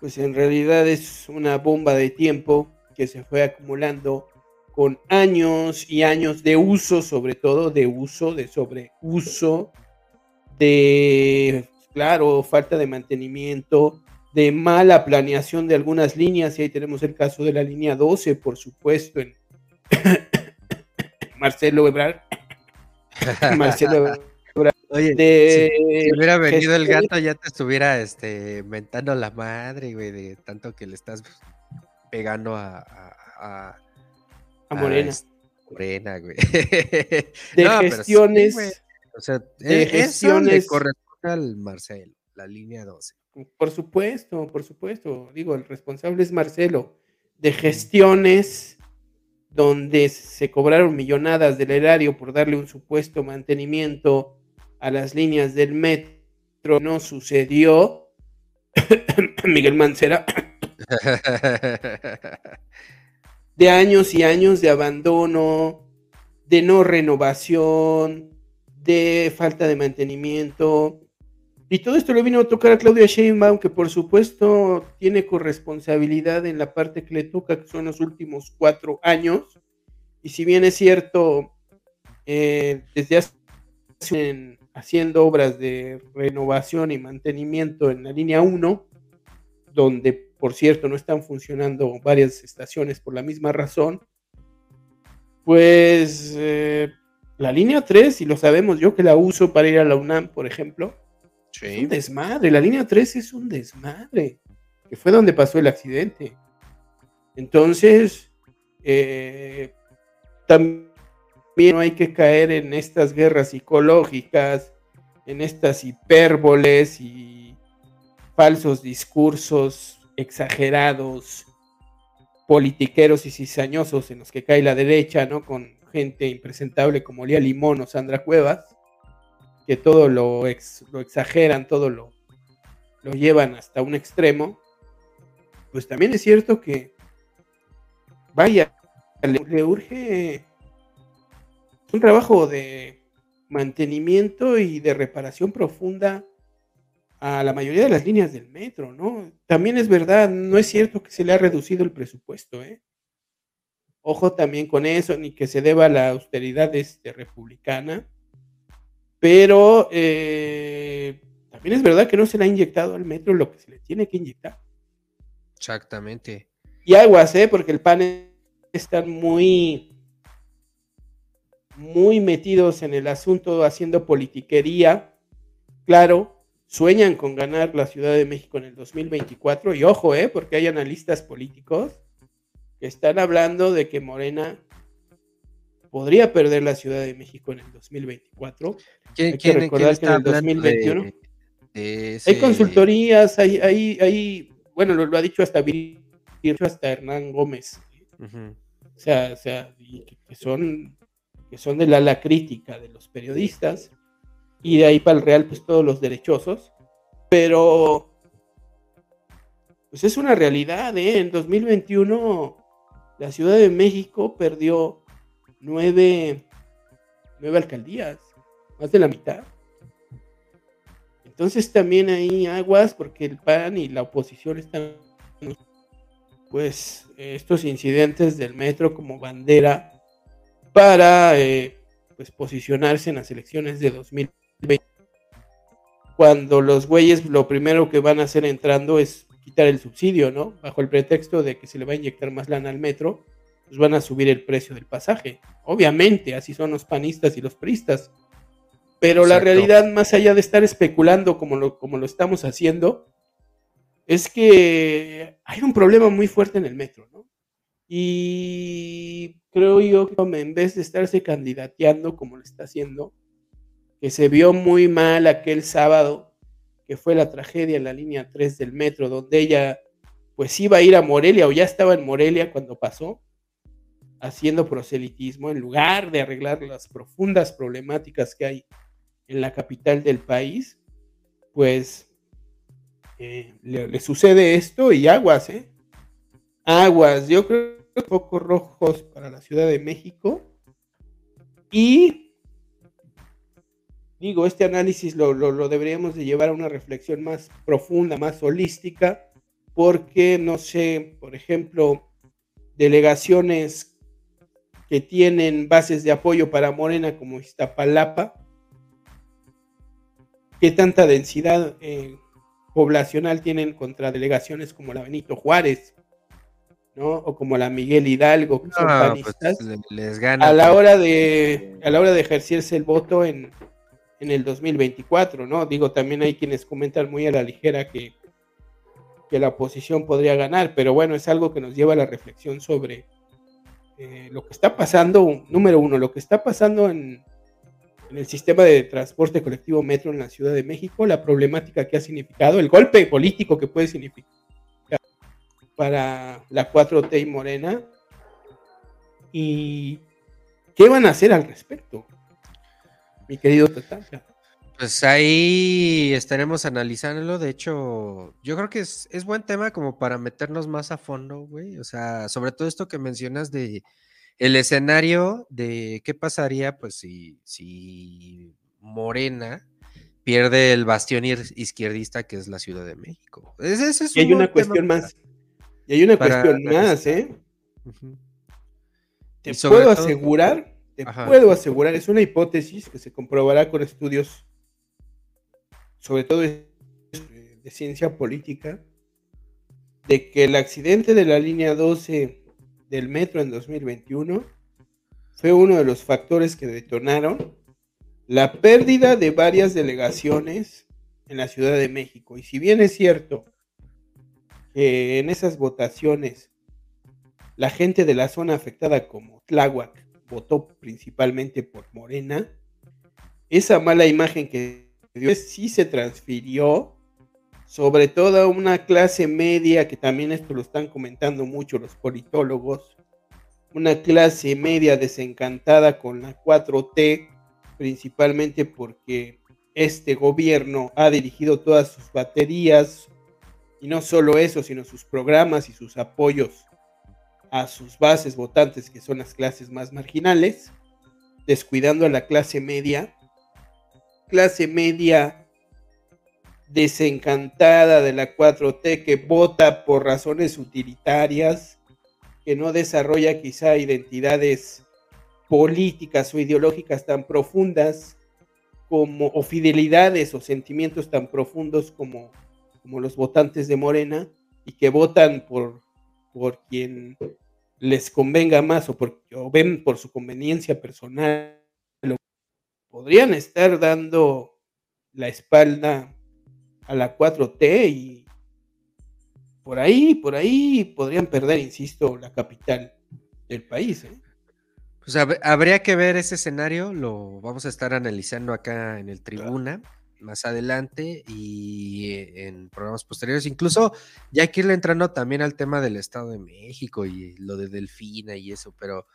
pues en realidad es una bomba de tiempo que se fue acumulando con años y años de uso, sobre todo de uso, de sobreuso, de, claro, falta de mantenimiento, de mala planeación de algunas líneas, y ahí tenemos el caso de la línea 12, por supuesto, en <coughs> Marcelo Ebrard. <laughs> Marcelo Ebrard. Oye, De si, si hubiera venido el gato ya te estuviera este mentando la madre, güey, de tanto que le estás pegando a, a, a- a Morena. este, Morena, güey. <laughs> de No, pero sí, gestiones, güey. O sea, de e- gestiones- corresponde al Marcel, la línea 12. por supuesto, por supuesto. Digo, el responsable es Marcelo. de gestiones donde se cobraron millonadas del erario por darle un supuesto mantenimiento a las líneas del metro, no sucedió. <coughs> Miguel Mancera. De años y años de abandono, de no renovación, de falta de mantenimiento. Y todo esto le vino a tocar a Claudia Sheinbaum, que por supuesto tiene corresponsabilidad en la parte que le toca, que son los últimos cuatro años. Y si bien es cierto, eh, desde hace haciendo obras de renovación y mantenimiento en la línea 1, donde por cierto no están funcionando varias estaciones por la misma razón, pues eh, la línea 3, y lo sabemos yo que la uso para ir a la UNAM, por ejemplo, es un desmadre. La línea 3 es un desmadre, que fue donde pasó el accidente. Entonces, eh, también no hay que caer en estas guerras psicológicas, en estas hipérboles y falsos discursos exagerados, politiqueros y cizañosos en los que cae la derecha, ¿no? Con gente impresentable como Lía Limón o Sandra Cuevas, que todo lo, exageran, todo lo llevan hasta un extremo, pues también es cierto que, vaya, le urge un trabajo de mantenimiento y de reparación profunda a la mayoría de las líneas del metro, ¿no? También es verdad, no es cierto que se le ha reducido el presupuesto, ¿eh? Ojo también con eso, ni que se deba a la austeridad este, republicana, pero eh, también es verdad que no se le ha inyectado al metro lo que se le tiene que inyectar. Exactamente. Y aguas, ¿eh? Porque el PAN está muy, muy metidos en el asunto, haciendo politiquería. Claro, sueñan con ganar la Ciudad de México en el 2024. Y ojo, ¿eh? porque hay analistas políticos que están hablando de que Morena podría perder la Ciudad de México en el 2024. ¿Quién, hay que recordar que en el 2021 hay consultorías, hay, hay, hay bueno, lo, ha dicho hasta hasta Hernán Gómez. O sea, o sea que son que son del ala crítica de los periodistas y de ahí para el Real, pues todos los derechosos. Pero, pues es una realidad, ¿eh? En 2021, la Ciudad de México perdió nueve, nueve alcaldías, más de la mitad. Entonces también hay aguas porque el PAN y la oposición están, pues, estos incidentes del metro como bandera para, eh, pues, posicionarse en las elecciones de 2020 cuando los güeyes lo primero que van a hacer entrando es quitar el subsidio, ¿no? Bajo el pretexto de que se le va a inyectar más lana al metro, pues van a subir el precio del pasaje. Obviamente, así son los panistas y los pristas. Pero la realidad, más allá de estar especulando como lo, como lo estamos haciendo, es que hay un problema muy fuerte en el metro, ¿no? Y creo yo que en vez de estarse candidateando como lo está haciendo, que se vio muy mal aquel sábado, que fue la tragedia en la línea 3 del metro, donde ella pues iba a ir a Morelia o ya estaba en Morelia cuando pasó, haciendo proselitismo en lugar de arreglar las profundas problemáticas que hay en la capital del país, pues eh, le, sucede esto y aguas, ¿eh? Aguas, yo creo que pocos rojos para la Ciudad de México y digo, este análisis lo, deberíamos de llevar a una reflexión más profunda, más holística, porque, no sé, por ejemplo, delegaciones que tienen bases de apoyo para Morena como Iztapalapa, qué tanta densidad eh, poblacional tienen contra delegaciones como la Benito Juárez, ¿no? O como la Miguel Hidalgo, que son pues, les gana, a la hora de a la hora de ejercerse el voto en, en el 2024, ¿no? Digo, también hay quienes comentan muy a la ligera que, que la oposición podría ganar, pero bueno, es algo que nos lleva a la reflexión sobre eh, lo que está pasando, número uno, lo que está pasando en, en el sistema de transporte colectivo metro en la Ciudad de México, la problemática que ha significado, el golpe político que puede significar para la 4T y Morena. ¿Y qué van a hacer al respecto? Mi querido Tatanka. Pues ahí estaremos analizándolo. De hecho, yo creo que es, es buen tema como para meternos más a fondo, güey. O sea, sobre todo esto que mencionas de el escenario de qué pasaría, pues, si, si Morena pierde el bastión izquierdista que es la Ciudad de México. Es Y hay un una cuestión para- más. Y hay una cuestión más. ¿eh? Te puedo todo- asegurar, te Ajá. puedo asegurar, es una hipótesis que se comprobará con estudios, sobre todo de, de ciencia política, de que el accidente de la línea 12 del metro en 2021 fue uno de los factores que detonaron la pérdida de varias delegaciones en la Ciudad de México. Y si bien es cierto que en esas votaciones la gente de la zona afectada como Tláhuac votó principalmente por Morena, esa mala imagen que dio sí se transfirió sobre todo a una clase media, que también esto lo están comentando mucho los politólogos, una clase media desencantada con la 4T, principalmente porque este gobierno ha dirigido todas sus baterías, y no solo eso, sino sus programas y sus apoyos a sus bases votantes, que son las clases más marginales, descuidando a la clase media, clase media desencantada de la 4T que vota por razones utilitarias, que no desarrolla quizá identidades políticas o ideológicas tan profundas como o fidelidades o sentimientos tan profundos como, como los votantes de Morena y que votan por, por quien les convenga más o, por, o ven por su conveniencia personal, podrían estar dando la espalda a la 4T y por ahí, por ahí podrían perder, insisto, la capital del país. ¿eh? Pues hab- habría que ver ese escenario, lo vamos a estar analizando acá en el tribuna más adelante y eh, en programas posteriores. Incluso ya hay que irle entrando también al tema del Estado de México y lo de Delfina y eso, pero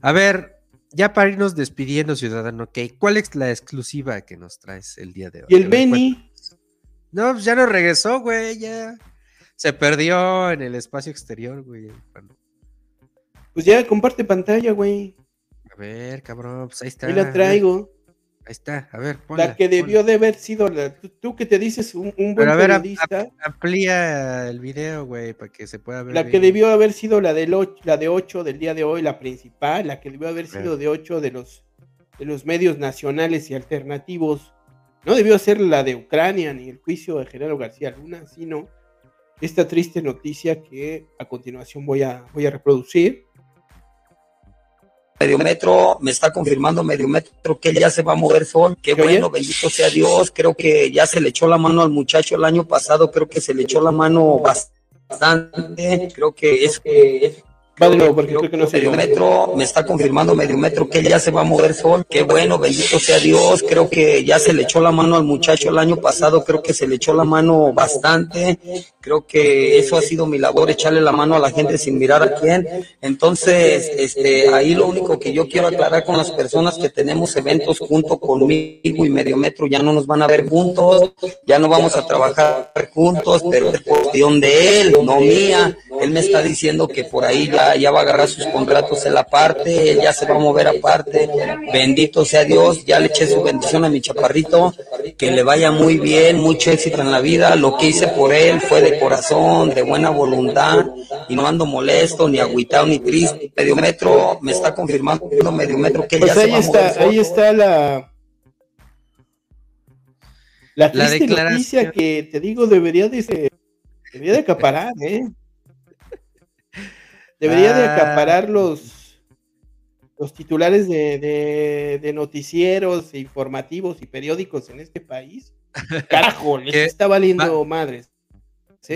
a ver, ya para irnos despidiendo, ciudadano, ok, ¿cuál es la exclusiva que nos traes el día de hoy? Y el cuéntanos. No, pues ya no regresó, güey, ya se perdió en el espacio exterior, güey. Bueno, pues ya comparte pantalla, güey. a ver, cabrón, pues ahí está. Ahí la traigo. Ahí está, a ver, ponla, La que ponla. debió de haber sido la. Tú, tú que te dices un, un buen Pero a ver, periodista. Amplía el video, güey, para que se pueda ver. La que debió haber sido la, del och- la de 8 del día de hoy, la principal, la que debió haber sido de 8 de los, de los medios nacionales y alternativos. No debió ser la de Ucrania ni el juicio de Genaro García Luna, sino esta triste noticia que a continuación voy a, voy a reproducir. Mediometro, me está confirmando Mediometro que ya se va a mover sol. Qué bueno, bendito sea Dios. Creo que ya se le echó la mano al muchacho el año pasado. Creo que se le echó la mano bastante. Creo que es que Va de nuevo, porque creo que no se Mediometro, me está confirmando Mediometro que ya se va a mover sol. Qué bueno, bendito sea Dios. Creo que ya se le echó la mano al muchacho el año pasado. Creo que se le echó la mano bastante. Creo que eso ha sido mi labor, echarle la mano a la gente sin mirar a quién. Entonces, este, ahí lo único que yo quiero aclarar con las personas que tenemos eventos junto conmigo y Mediometro, ya no nos van a ver juntos, ya no vamos a trabajar juntos, pero es cuestión de él, no mía. Él me está diciendo que por ahí ya, ya va a agarrar sus contratos en la parte, él ya se va a mover aparte. Bendito sea Dios, ya le eché su bendición a mi chaparrito, que le vaya muy bien, mucho éxito en la vida. Lo que hice por él fue de corazón, de buena voluntad, y no ando molesto, ni agüitado, ni triste. Mediometro me está confirmando Mediometro que él Pues ya se va a mover está, ahí está la. La La triste declaración. noticia que te digo debería de, debería de acaparar, ¿eh? Debería de Ah. acaparar los, los titulares de, de- de noticieros, e informativos y periódicos en este país. <laughs> Carajo, les está valiendo madres.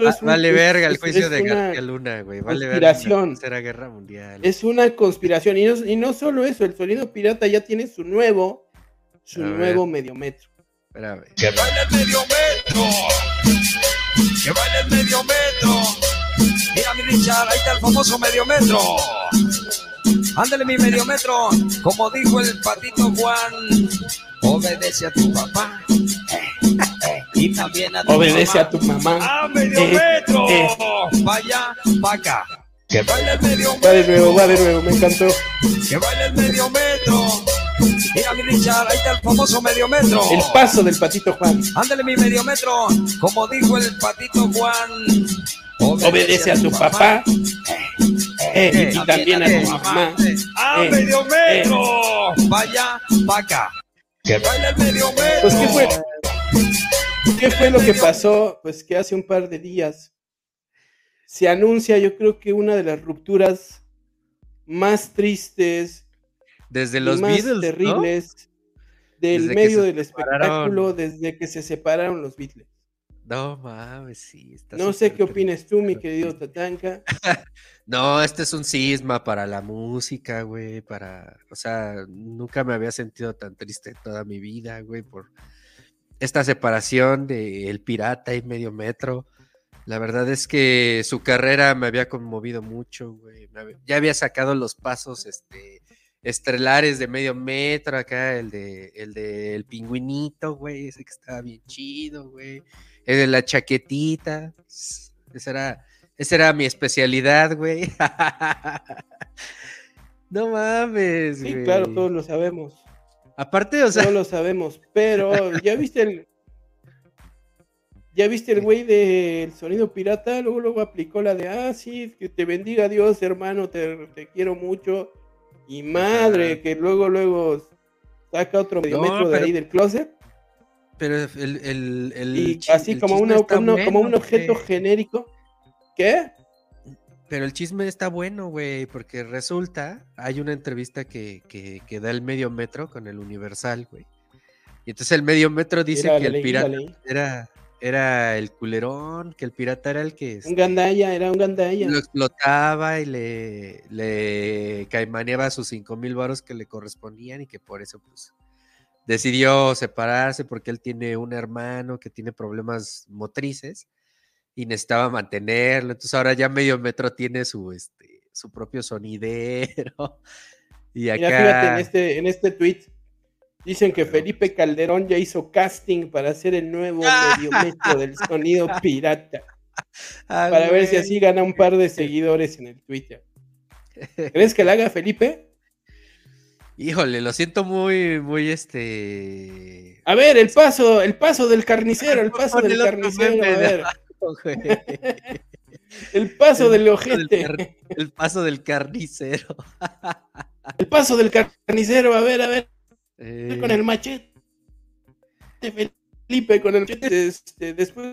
Va- un- vale es- verga el juicio de García Luna, güey. Vale verga conspiración. Tercera Guerra Mundial. Es una conspiración. Y no, y no solo eso, el sonido pirata ya tiene su nuevo, su A ver. nuevo mediometro. Espérame. Que baile el medio metro. Que baile el medio metro. Mira mi Richard, ahí está el famoso medio metro. Ándale mi medio metro, como dijo el patito Juan, obedece a tu papá. eh, <laughs> eh, y también a tu Obedece mamá. a tu mamá. ¡A medio Eh, metro! eh. Vaya, acá. Que baile el medio Va de nuevo, va de metro. nuevo, me encantó. Que baile el medio metro. Mira mi Richard, ahí está el famoso medio metro. El paso del patito Juan. Ándale mi medio metro, como dijo el patito Juan. Obedece a tu papá. eh, y también a tu mamá. ¡A Eh, medio metro! Vaya, pa' acá. Que baile el medio metro. Pues, ¿qué fue? ¿Qué fue lo que pasó? Pues que hace un par de días se anuncia, yo creo que una de las rupturas más tristes Desde los más Beatles, ¿no? terribles del Desde medio del separaron. espectáculo desde que se separaron los Beatles. No mames, sí. está No sé qué opinas tú, mi querido Tatanka. <laughs> No, este es un cisma para la música, güey, para, o sea, nunca me había sentido tan triste en toda mi vida, güey, por esta separación de El Pirata y Medio Metro. La verdad es que su carrera me había conmovido mucho, güey. había- ya había sacado los pasos, este, estelares de Medio Metro, acá el de, el de El Pingüinito, güey, ese que estaba bien chido, güey. El de la chaquetita, ese era... Esa era mi especialidad, güey. <laughs> no mames, Sí, güey. claro, todos lo sabemos. Aparte, o sea, Todos lo sabemos. Pero, <laughs> ¿ya viste el. ¿Ya viste el güey del sonido pirata? Luego, luego aplicó la de, ah, sí, que te bendiga Dios, hermano, te, te quiero mucho. Y madre, que luego, luego saca otro medio No, metro de pero- ahí del closet. Pero el, el, el Y chi- así como, un objeto genérico. ¿Qué? Pero el chisme está bueno, güey, porque resulta, hay una entrevista que, que, que da el medio metro con el Universal, güey. Y entonces el medio metro dice Era, que el pirata era, era el culerón, que el pirata era el que Un este, gandaya, era un gandaya. lo explotaba y le, le caimaneaba sus cinco mil varos que le correspondían y que por eso pues decidió separarse porque él tiene un hermano que tiene problemas motrices y necesitaba mantenerlo. Entonces ahora ya medio metro tiene su este su propio sonidero. <laughs> Y acá Mira, fíjate en este, en este tweet. Dicen que Felipe Calderón ya hizo casting para hacer el nuevo medio metro del sonido <laughs> pirata. Para ver si así gana un par de seguidores en el Twitter. <laughs> ¿Crees que la haga Felipe? Híjole, lo siento muy, muy este. A ver, el paso, el paso del carnicero, el <laughs> paso del carnicero, a ver, <laughs> el paso del ojete, El paso del carnicero. <laughs> el paso del carnicero, a ver, a ver, Eh, con el machete, Felipe, con el machete, este, después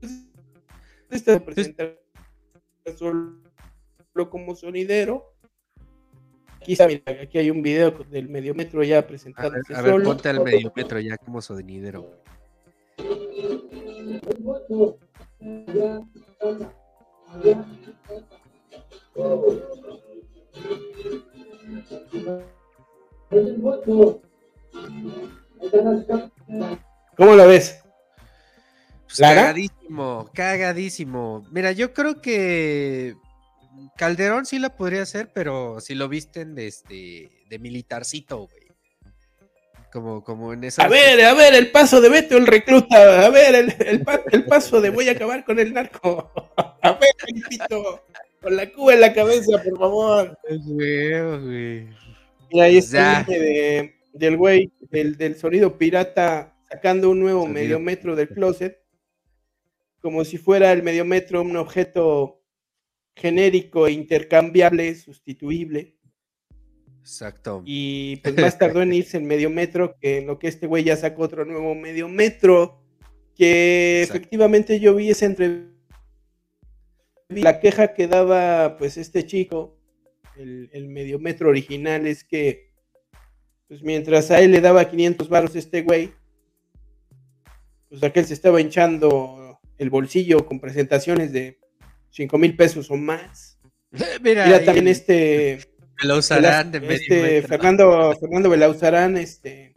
de esta presentación solo como sonidero. Aquí está, mira, aquí hay un video del medio metro ya a ver, a ver, solo. ponte al medio metro ya como sonidero. ¿Cómo la ves? Pues cagadísimo, cagadísimo. Mira, yo creo que Calderón sí la podría hacer, pero si lo visten de este de militarcito, güey. Como, como en esas. A ver, a ver, el paso de Beto el recluta. A ver, el, el pa- el paso de voy a acabar con el narco. <laughs> A ver, Felipito, con la cuba en la cabeza, por favor. Güey, güey. Y ahí está el de, del güey, del, del sonido pirata, sacando un nuevo Sonido medio metro del closet. Como si fuera el medio metro un objeto genérico, intercambiable, sustituible. Exacto. Y pues más tardó en <laughs> irse el medio metro que en lo que este güey ya sacó otro nuevo medio metro. Que Exacto. efectivamente yo vi esa entrevista. La queja que daba pues este chico, el, el medio metro original, es que pues mientras a él le daba 500 baros este güey, pues aquel se estaba hinchando el bolsillo con presentaciones de 5 mil pesos o más. Mira, Mira ahí también este usarán de medio este, metro. Fernando, Fernando Belauzarán, este,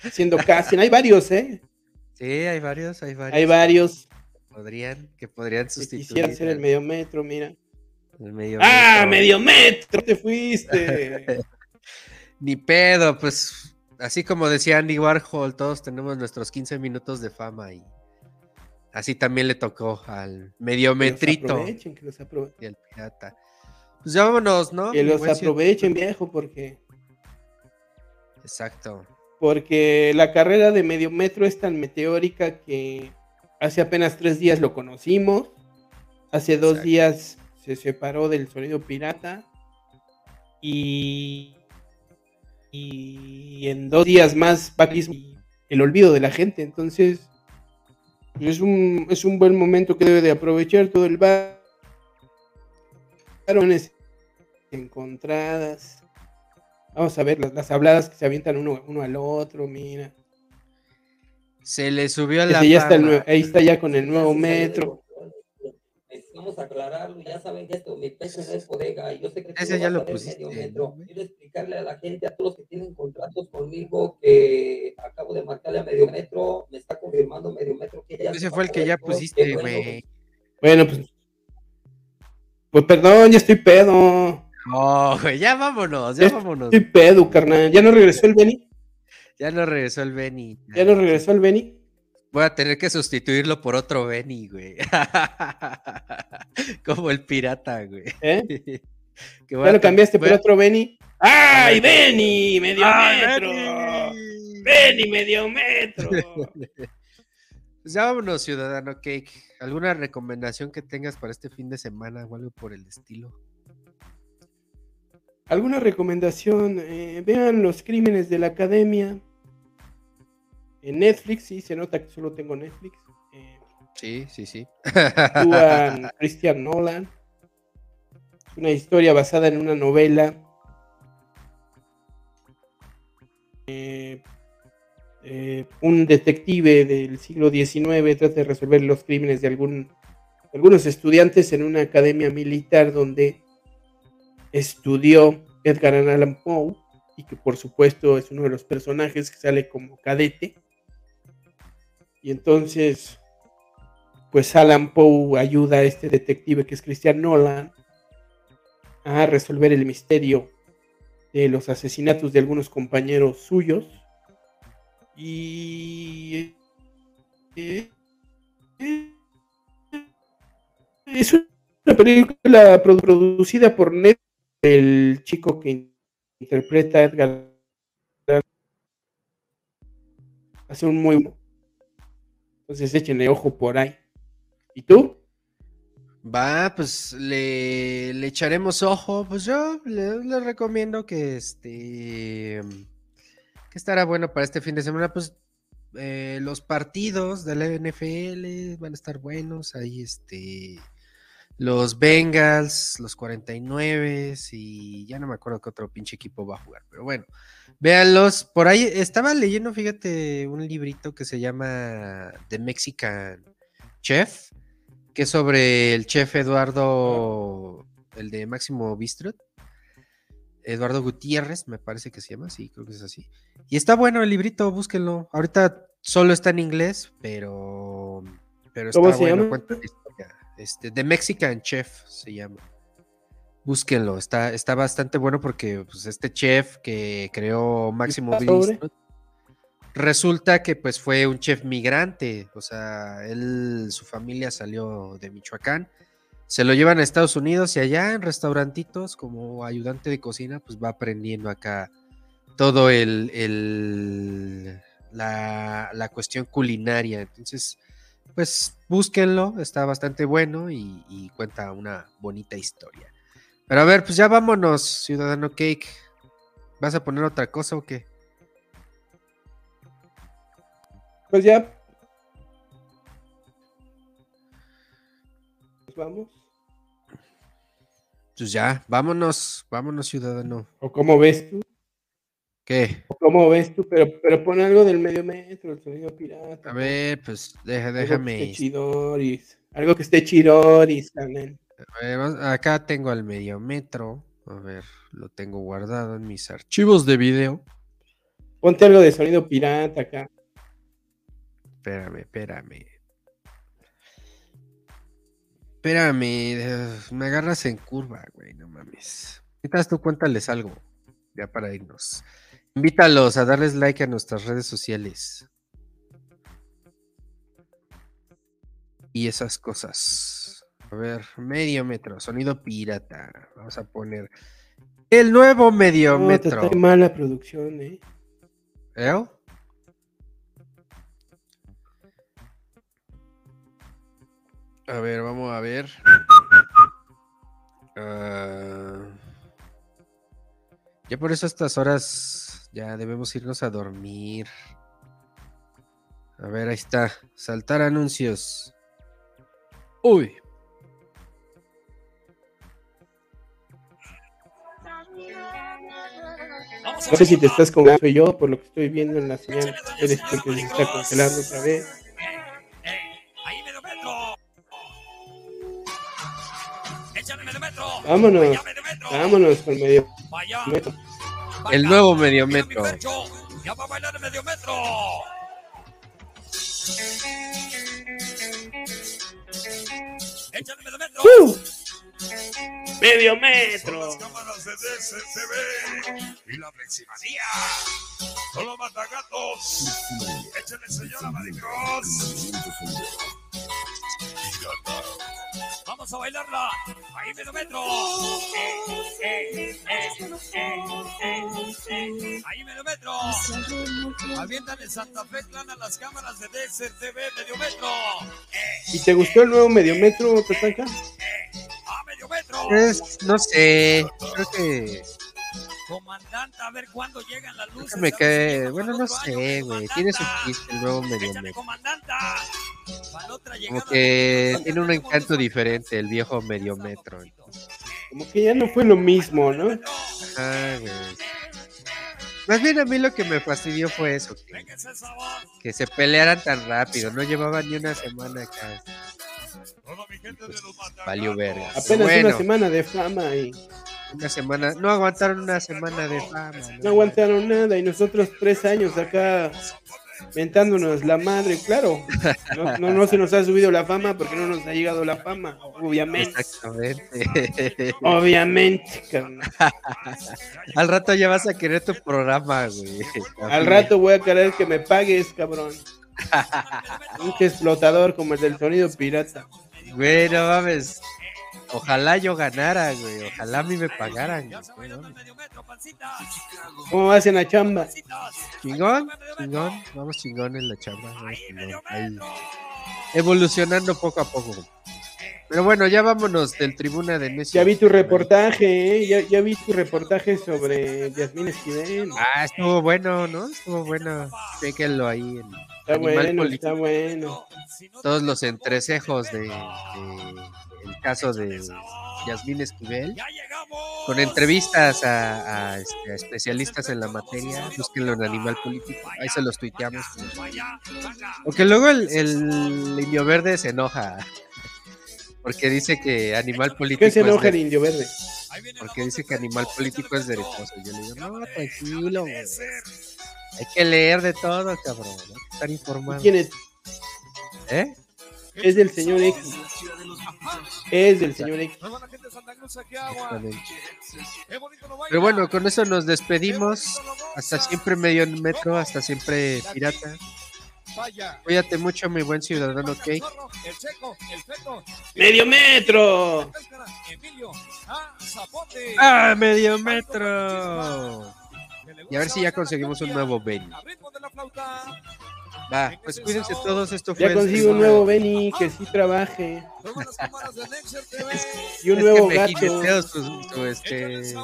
haciendo casting. Hay varios, ¿eh? Sí, hay varios, hay varios. Hay varios. podrían, que podrían sustituir. quisiera ser el al- medio metro, mira. el medio ¡Ah, metro. medio metro! ¡Te fuiste! <laughs> Ni pedo, pues así como decía Andy Warhol, todos tenemos nuestros 15 minutos de fama y así también le tocó al Que mediometrito los aprovechen, que los aprovechen. y al pirata. Pues ya vámonos, ¿no? Que los aprovechen, viejo, porque, Exacto. porque la carrera de medio metro es tan meteórica que hace apenas tres días lo conocimos. Hace dos Exacto. días se separó del sonido pirata. Y, y en dos días más existir el olvido de la gente. Entonces, es un, es un buen momento que debe de aprovechar todo el bar. Varones encontradas. Vamos a ver las, las habladas que se avientan uno, uno al otro, mira. Se le subió la Ese ya está el fama. nue- ahí está ya con el nuevo metro. Necesitamos aclararlo, ya saben que esto, mi peso no es bodega, y yo sé que Ese no ya lo a pusiste, medio ¿no, metro. güey? Quiero explicarle a la gente, a todos los que tienen contratos conmigo, que acabo de marcarle a medio metro, me está confirmando medio metro que ya Ese se fue el que ya pusiste, güey. Bueno, pues. Pues perdón, ya estoy pedo. Oh, güey, ya vámonos, ya Es- vámonos. Estoy pedo, carnal. ¿Ya no regresó el Benny? Ya no regresó el Benny. ¿Ya no regresó el Benny? Voy a tener que sustituirlo por otro Benny, güey. <laughs> Como el pirata, güey. ¿Eh? <laughs> Que ¿Ya a lo te- cambiaste por a- otro Benny? ¡Ay, Benny! ¡Medio ¡Ay, metro! Benny! ¡Benny, medio metro! <laughs> Pues ya vámonos, ciudadano Cake. ¿Alguna recomendación que tengas para este fin de semana o algo por el estilo? ¿Alguna recomendación? Eh, vean los crímenes de la academia. En Netflix, sí, se nota que solo tengo Netflix. Eh, Sí, sí, sí. actúan <laughs> Christian Nolan. Es una historia basada en una novela. Eh, eh, un detective del siglo XIX trata de resolver los crímenes de algún, algunos estudiantes en una academia militar donde estudió Edgar Allan Poe y que por supuesto es uno de los personajes que sale como cadete. Y entonces pues Alan Poe ayuda a este detective que es Christian Nolan a resolver el misterio de los asesinatos de algunos compañeros suyos. Y eh, es una película produ- producida por Netflix. El chico que interpreta a Edgar hace un muy. Entonces échenle ojo por ahí. ¿Y tú? Va, pues le, le echaremos ojo. Pues yo le, recomiendo que este. que estará bueno para este fin de semana. Pues eh, los partidos de la NFL van a estar buenos. Ahí este. Los Bengals, los 49 y ya no me acuerdo qué otro pinche equipo va a jugar. Pero bueno, véanlos. Por ahí estaba leyendo, fíjate, un librito que se llama The Mexican Chef que es sobre el chef Eduardo, el de Máximo Bistrot. Eduardo Gutiérrez, me parece que se llama, sí, creo que es así. Y está bueno el librito, búsquenlo. Ahorita solo está en inglés, pero, pero está ¿Cómo se bueno, llama? Este, The Mexican Chef se llama. Búsquenlo, está, está bastante bueno porque pues, este chef que creó Máximo? Bistrot resulta que pues fue un chef migrante, o sea, él, su familia salió de Michoacán, se lo llevan a Estados Unidos y allá en restaurantitos como ayudante de cocina, pues va aprendiendo acá todo el, el la, la cuestión culinaria. Entonces, pues búsquenlo, está bastante bueno y, y cuenta una bonita historia. Pero a ver, pues ya vámonos, Ciudadano Cake. ¿Vas a poner otra cosa o qué? Pues ya. Nos vamos. Pues ya, vámonos, vámonos, ciudadano. ¿O cómo ves tú? ¿Qué? ¿O cómo ves tú? Pero, pero pon algo del medio metro, el sonido pirata. A ver, pues deja, Algo que déjame. esté chidoris. Algo que esté chidoris, ver, vamos- acá tengo el medio metro. A ver, lo tengo guardado en mis archivos de video. Ponte algo de sonido pirata acá. Espérame, espérame. Espérame, me agarras en curva, güey, no mames. Mientras tú cuéntales algo, ya para irnos. Invítalos a darles like a nuestras redes sociales. Y esas cosas. A ver, medio metro, sonido pirata. Vamos a poner el nuevo medio No, metro. está mala producción, ¿eh? ¿Eh? A ver, vamos a ver. Ah, ya por eso a estas horas ya debemos irnos a dormir. A ver, ahí está. Saltar anuncios. Uy. No sé si te estás congelando yo, por lo que estoy viendo en la señal. Eres porque se está congelando otra vez. Vámonos, vámonos con medio Vaya. metro. El nuevo medio metro. Ya va a bailar el medio metro. Échale medio metro. ¡Uh! Medio Son metro. las cámaras de DCTV y la fleximanía. Son los matagatos. Échale, señora Maricruz. Vamos a bailarla. Ahí medio metro. Eh, eh, eh, eh, eh, eh. Ahí medio metro. Avientan en Santa Fe Clan a las cámaras de DCTV medio metro. Eh, ¿Y te gustó el nuevo medio metro, Tatanka? a medio metro. Es, no sé, creo que Comandante, a ver cuándo llegan las luces. que me cae, bueno, no sé, güey, tiene su chiste el nuevo medio metro. comandanta. Como que tiene un encanto diferente el viejo medio metro. Como que ya no fue lo mismo, ¿no? Ah, güey. Más bien a mí lo que me fastidió fue eso, que, se pelearan tan rápido, no llevaban ni una semana acá. Valió verga. Apenas Bueno. una semana de fama y Una semana, no aguantaron una semana de fama. no aguantaron nada. Y nosotros tres años acá mentándonos la madre, claro. No, no, no se nos ha subido la fama porque no nos ha llegado la fama, obviamente. Exactamente. Obviamente, carnal. Al rato ya vas a querer tu programa, güey. Al rato voy a querer que me pagues, cabrón. Un explotador como el del sonido pirata. Güey, no mames. Ojalá yo ganara, güey. Ojalá a mí me pagaran. Güey, no ¿Cómo hacen la chamba? Chingón, chingón. Vamos chingón en la chamba. Ahí. Evolucionando poco a poco. Pero bueno, ya vámonos del tribuna de Necios. Ya vi tu reportaje, ¿eh? Ya, ya vi tu reportaje sobre Yasmín Esquivel. Ah, estuvo bueno, ¿no? Estuvo bueno. Chéquenlo ahí en Está Animal bueno, Político. está bueno. Todos los entrecejos de, de el caso de Yasmín Esquivel. Con entrevistas a, a, este, a especialistas en la materia, búsquenlo en Animal Político, ahí se los tuiteamos. Aunque luego el, el indio verde se enoja, porque dice que Animal Político ¿Qué se enoja el indio verde? Porque dice que Animal Político es de derechoso. Yo le digo, no, tranquilo, güey. Hay que leer de todo, cabrón, hay que estar informado. ¿Quién es? ¿Eh? Es del señor X. Es del señor X. Pero bueno, con eso nos despedimos. Hasta siempre medio metro, hasta siempre pirata. Vaya. Cuídate mucho, mi buen ciudadano feto. ¡Medio metro! Ah, Zapote. ¡Ah, medio metro! Y a ver si ya conseguimos un nuevo Benny. Va, pues cuídense todos. Esto fue. Ya consigo un nuevo Benny que sí trabaje. Luego las cámaras de Nexer TV. <laughs> Y un Es nuevo que me gato. sus, su, este,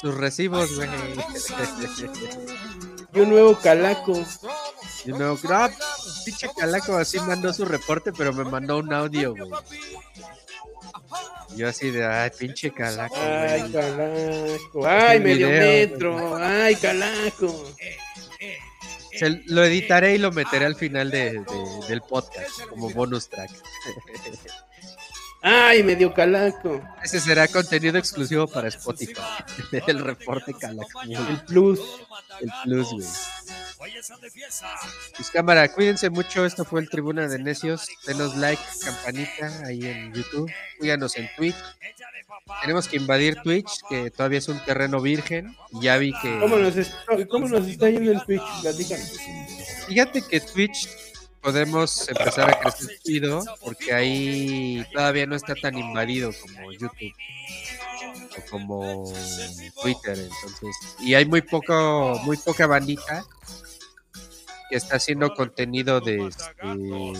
sus recibos, güey. Y un nuevo calaco. Y no, no, pinche calaco así mandó su reporte, pero me mandó un audio, güey. Yo así de, ay, pinche calaco, Ay, güey. calaco. Ay, medio metro. Ay, calaco. Se- lo editaré y lo meteré al final de- de- del podcast como bonus track. <laughs> Ay, medio calaco. Ese será contenido exclusivo para Spotify. <laughs> El reporte calaco. El plus. El plus, güey. Pues cámara, cuídense mucho. Esto fue el Tribuna de Necios. Denos like, campanita ahí en YouTube. Síganos en Twitch. Tenemos que invadir Twitch, que todavía es un terreno virgen. Ya vi ¿Cómo que. nos, está, ¿Cómo nos está yendo el Twitch? Platícanos. Fíjate que Twitch podemos empezar a crecer chido, porque ahí todavía no está tan invadido como YouTube o como Twitter. Entonces, y hay muy poco, muy poca bandita que está haciendo contenido de este, de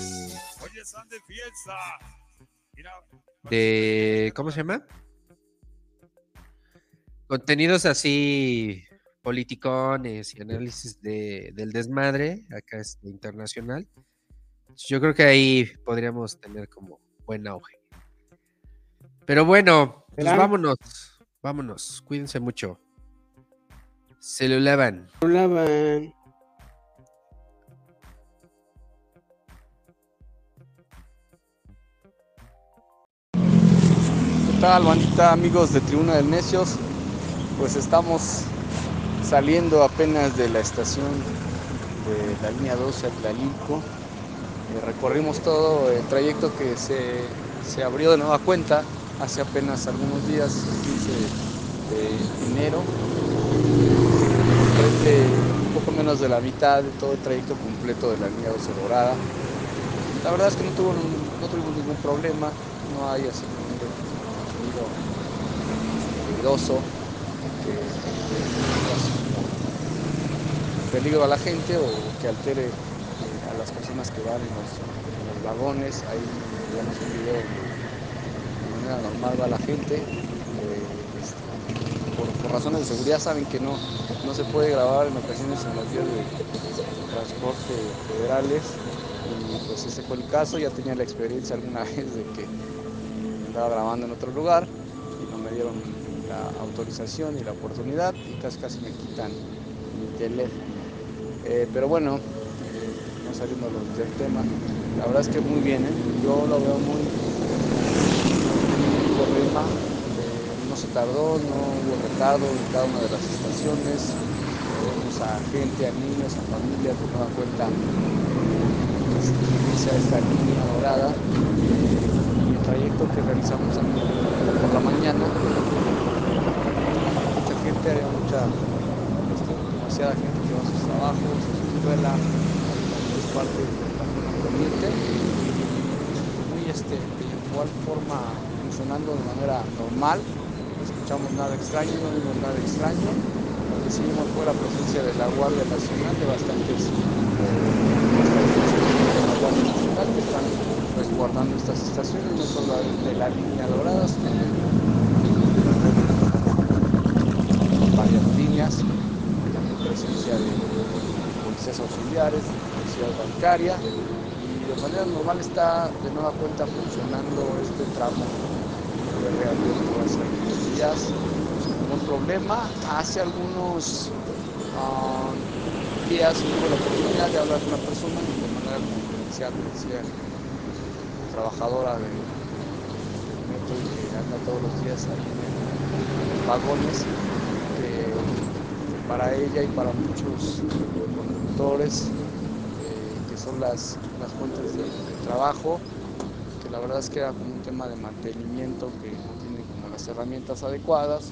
de ¿cómo se llama? Contenidos así politicones y análisis de, del desmadre, acá es internacional. Yo creo que ahí podríamos tener como buen auge. Pero bueno, pues vámonos, vámonos, cuídense mucho. Se lo lavan. ¿Qué tal, bandita, amigos de Tribuna del Necios? Pues estamos saliendo apenas de la estación de la línea 12 a Tlalilco. Eh, recorrimos todo el trayecto que se, se abrió de nueva cuenta hace apenas algunos días, el 15 de enero. Un poco menos de la mitad de todo el trayecto completo de la línea 12 dorada. La verdad es que no, tuvo, tuvimos ningún problema, no hay así peligroso que, que como peligro a la gente o que altere eh, las personas que van en los, los vagones. Ahí vemos un video de manera normal va la gente. eh, por, razones de seguridad saben que no, no se puede grabar en ocasiones en las vías de, transporte federales y pues ese fue el caso, ya tenía la experiencia alguna <laughs> vez de que andaba grabando en otro lugar y no me dieron la autorización y la oportunidad y casi casi me quitan mi teléfono. Eh, pero bueno, no saliendo del tema, la verdad es que muy bien, ¿eh? yo lo veo muy problema, eh, no se tardó, no hubo retardo en cada una de las estaciones, vemos a gente, a niños, a familias de nueva cuenta inicia esta línea dorada. Y el trayecto que realizamos por la mañana mucha gente había mucha este, demasiada gente que va a sus trabajos a su escuela. es parte poniente muy este de igual forma funcionando de manera normal. No escuchamos nada extraño no vimos nada extraño. Vimos fue la presencia de la Guardia Nacional de bastantes que están resguardando estas estaciones, no solo de la línea dorada, sino de varias líneas, también presencia de policías auxiliares, bancaria, y de manera normal está de nueva cuenta funcionando este tramo de reabierto hace algunos días ningún problema. Hace algunos ah, días tuve la oportunidad de hablar con una persona de manera confidencial, me decía trabajadora de, metro y que anda todos los días ahí en, vagones, que para ella y para muchos conductores, que son las, las fuentes de, trabajo, que la verdad es que era como un tema de mantenimiento que no tienen como las herramientas adecuadas,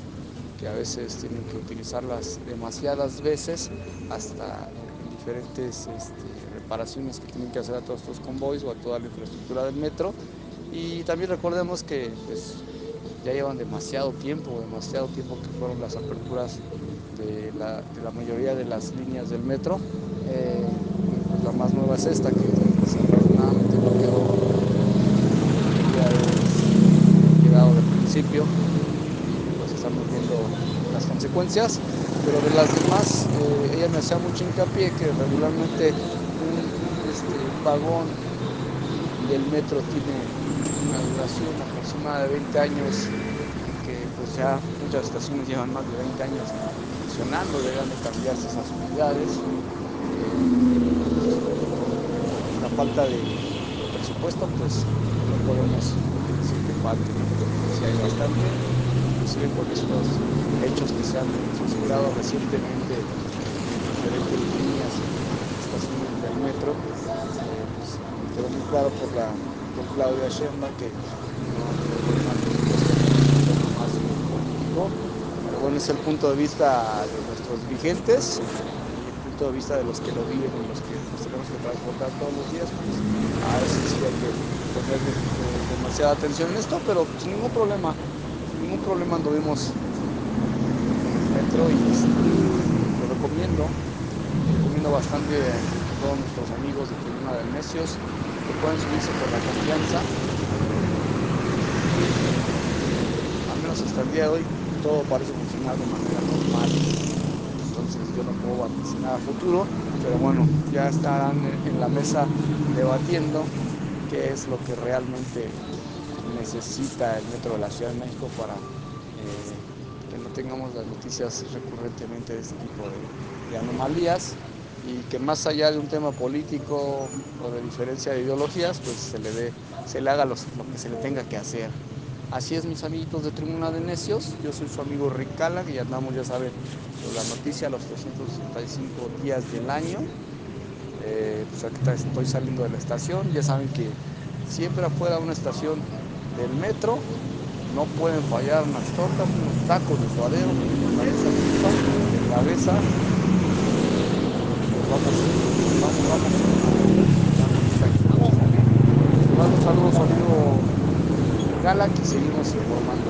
que a veces tienen que utilizarlas demasiadas veces hasta en diferentes este, reparaciones que tienen que hacer a todos estos convoys o a toda la infraestructura del metro. Y también recordemos que pues, ya llevan demasiado tiempo, demasiado tiempo que fueron las aperturas de la, de la mayoría de las líneas del metro. Eh, y, es esta, que desafortunadamente no quedó. Llegado del principio pues estamos viendo las consecuencias pero de las demás eh, ella me hacía mucho hincapié que regularmente un, este, vagón del metro tiene una duración aproximada de 20 años que pues ya muchas estaciones llevan más de 20 años funcionando deben de cambiarse esas unidades Eh, falta de presupuesto pues no podemos decir que falte si hay bastante inclusive por estos hechos que se han suscitado recientemente en diferentes líneas estaciones del metro, eh, pues, quedó muy claro por, la, Claudia Sheinbaum que no es el punto de vista de nuestros vigentes el punto de vista de los que lo viven y los que tenemos que transportar todos los días, pues a veces sí hay que poner demasiada atención en esto, pero sin ningún problema, ningún problema anduvimos metro y este, lo recomiendo, recomiendo bastante a todos nuestros amigos de Tribuna de Necios que pueden subirse por la confianza. Al menos hasta el día de hoy todo parece funcionar de manera normal. Entonces yo no puedo vaticinar a futuro, pero bueno, ya estarán en la mesa debatiendo qué es lo que realmente necesita el metro de la Ciudad de México para eh, que no tengamos las noticias recurrentemente de este tipo de, anomalías y que más allá de un tema político o de diferencia de ideologías, pues se le, dé, se le haga lo que se le tenga que hacer. Así es, mis amiguitos de Tribuna de Necios, yo soy su amigo Rick Cala, ya andamos, ya saben, la noticia los 365 días del año. Eh, pues ahorita estoy saliendo de la estación, ya saben que siempre afuera una estación del metro no pueden fallar unas tortas, unos tacos de suadero, cabeza de cabeza. Vamos, vamos, vamos. Les mando un saludo a su amigo Gala que seguimos informando.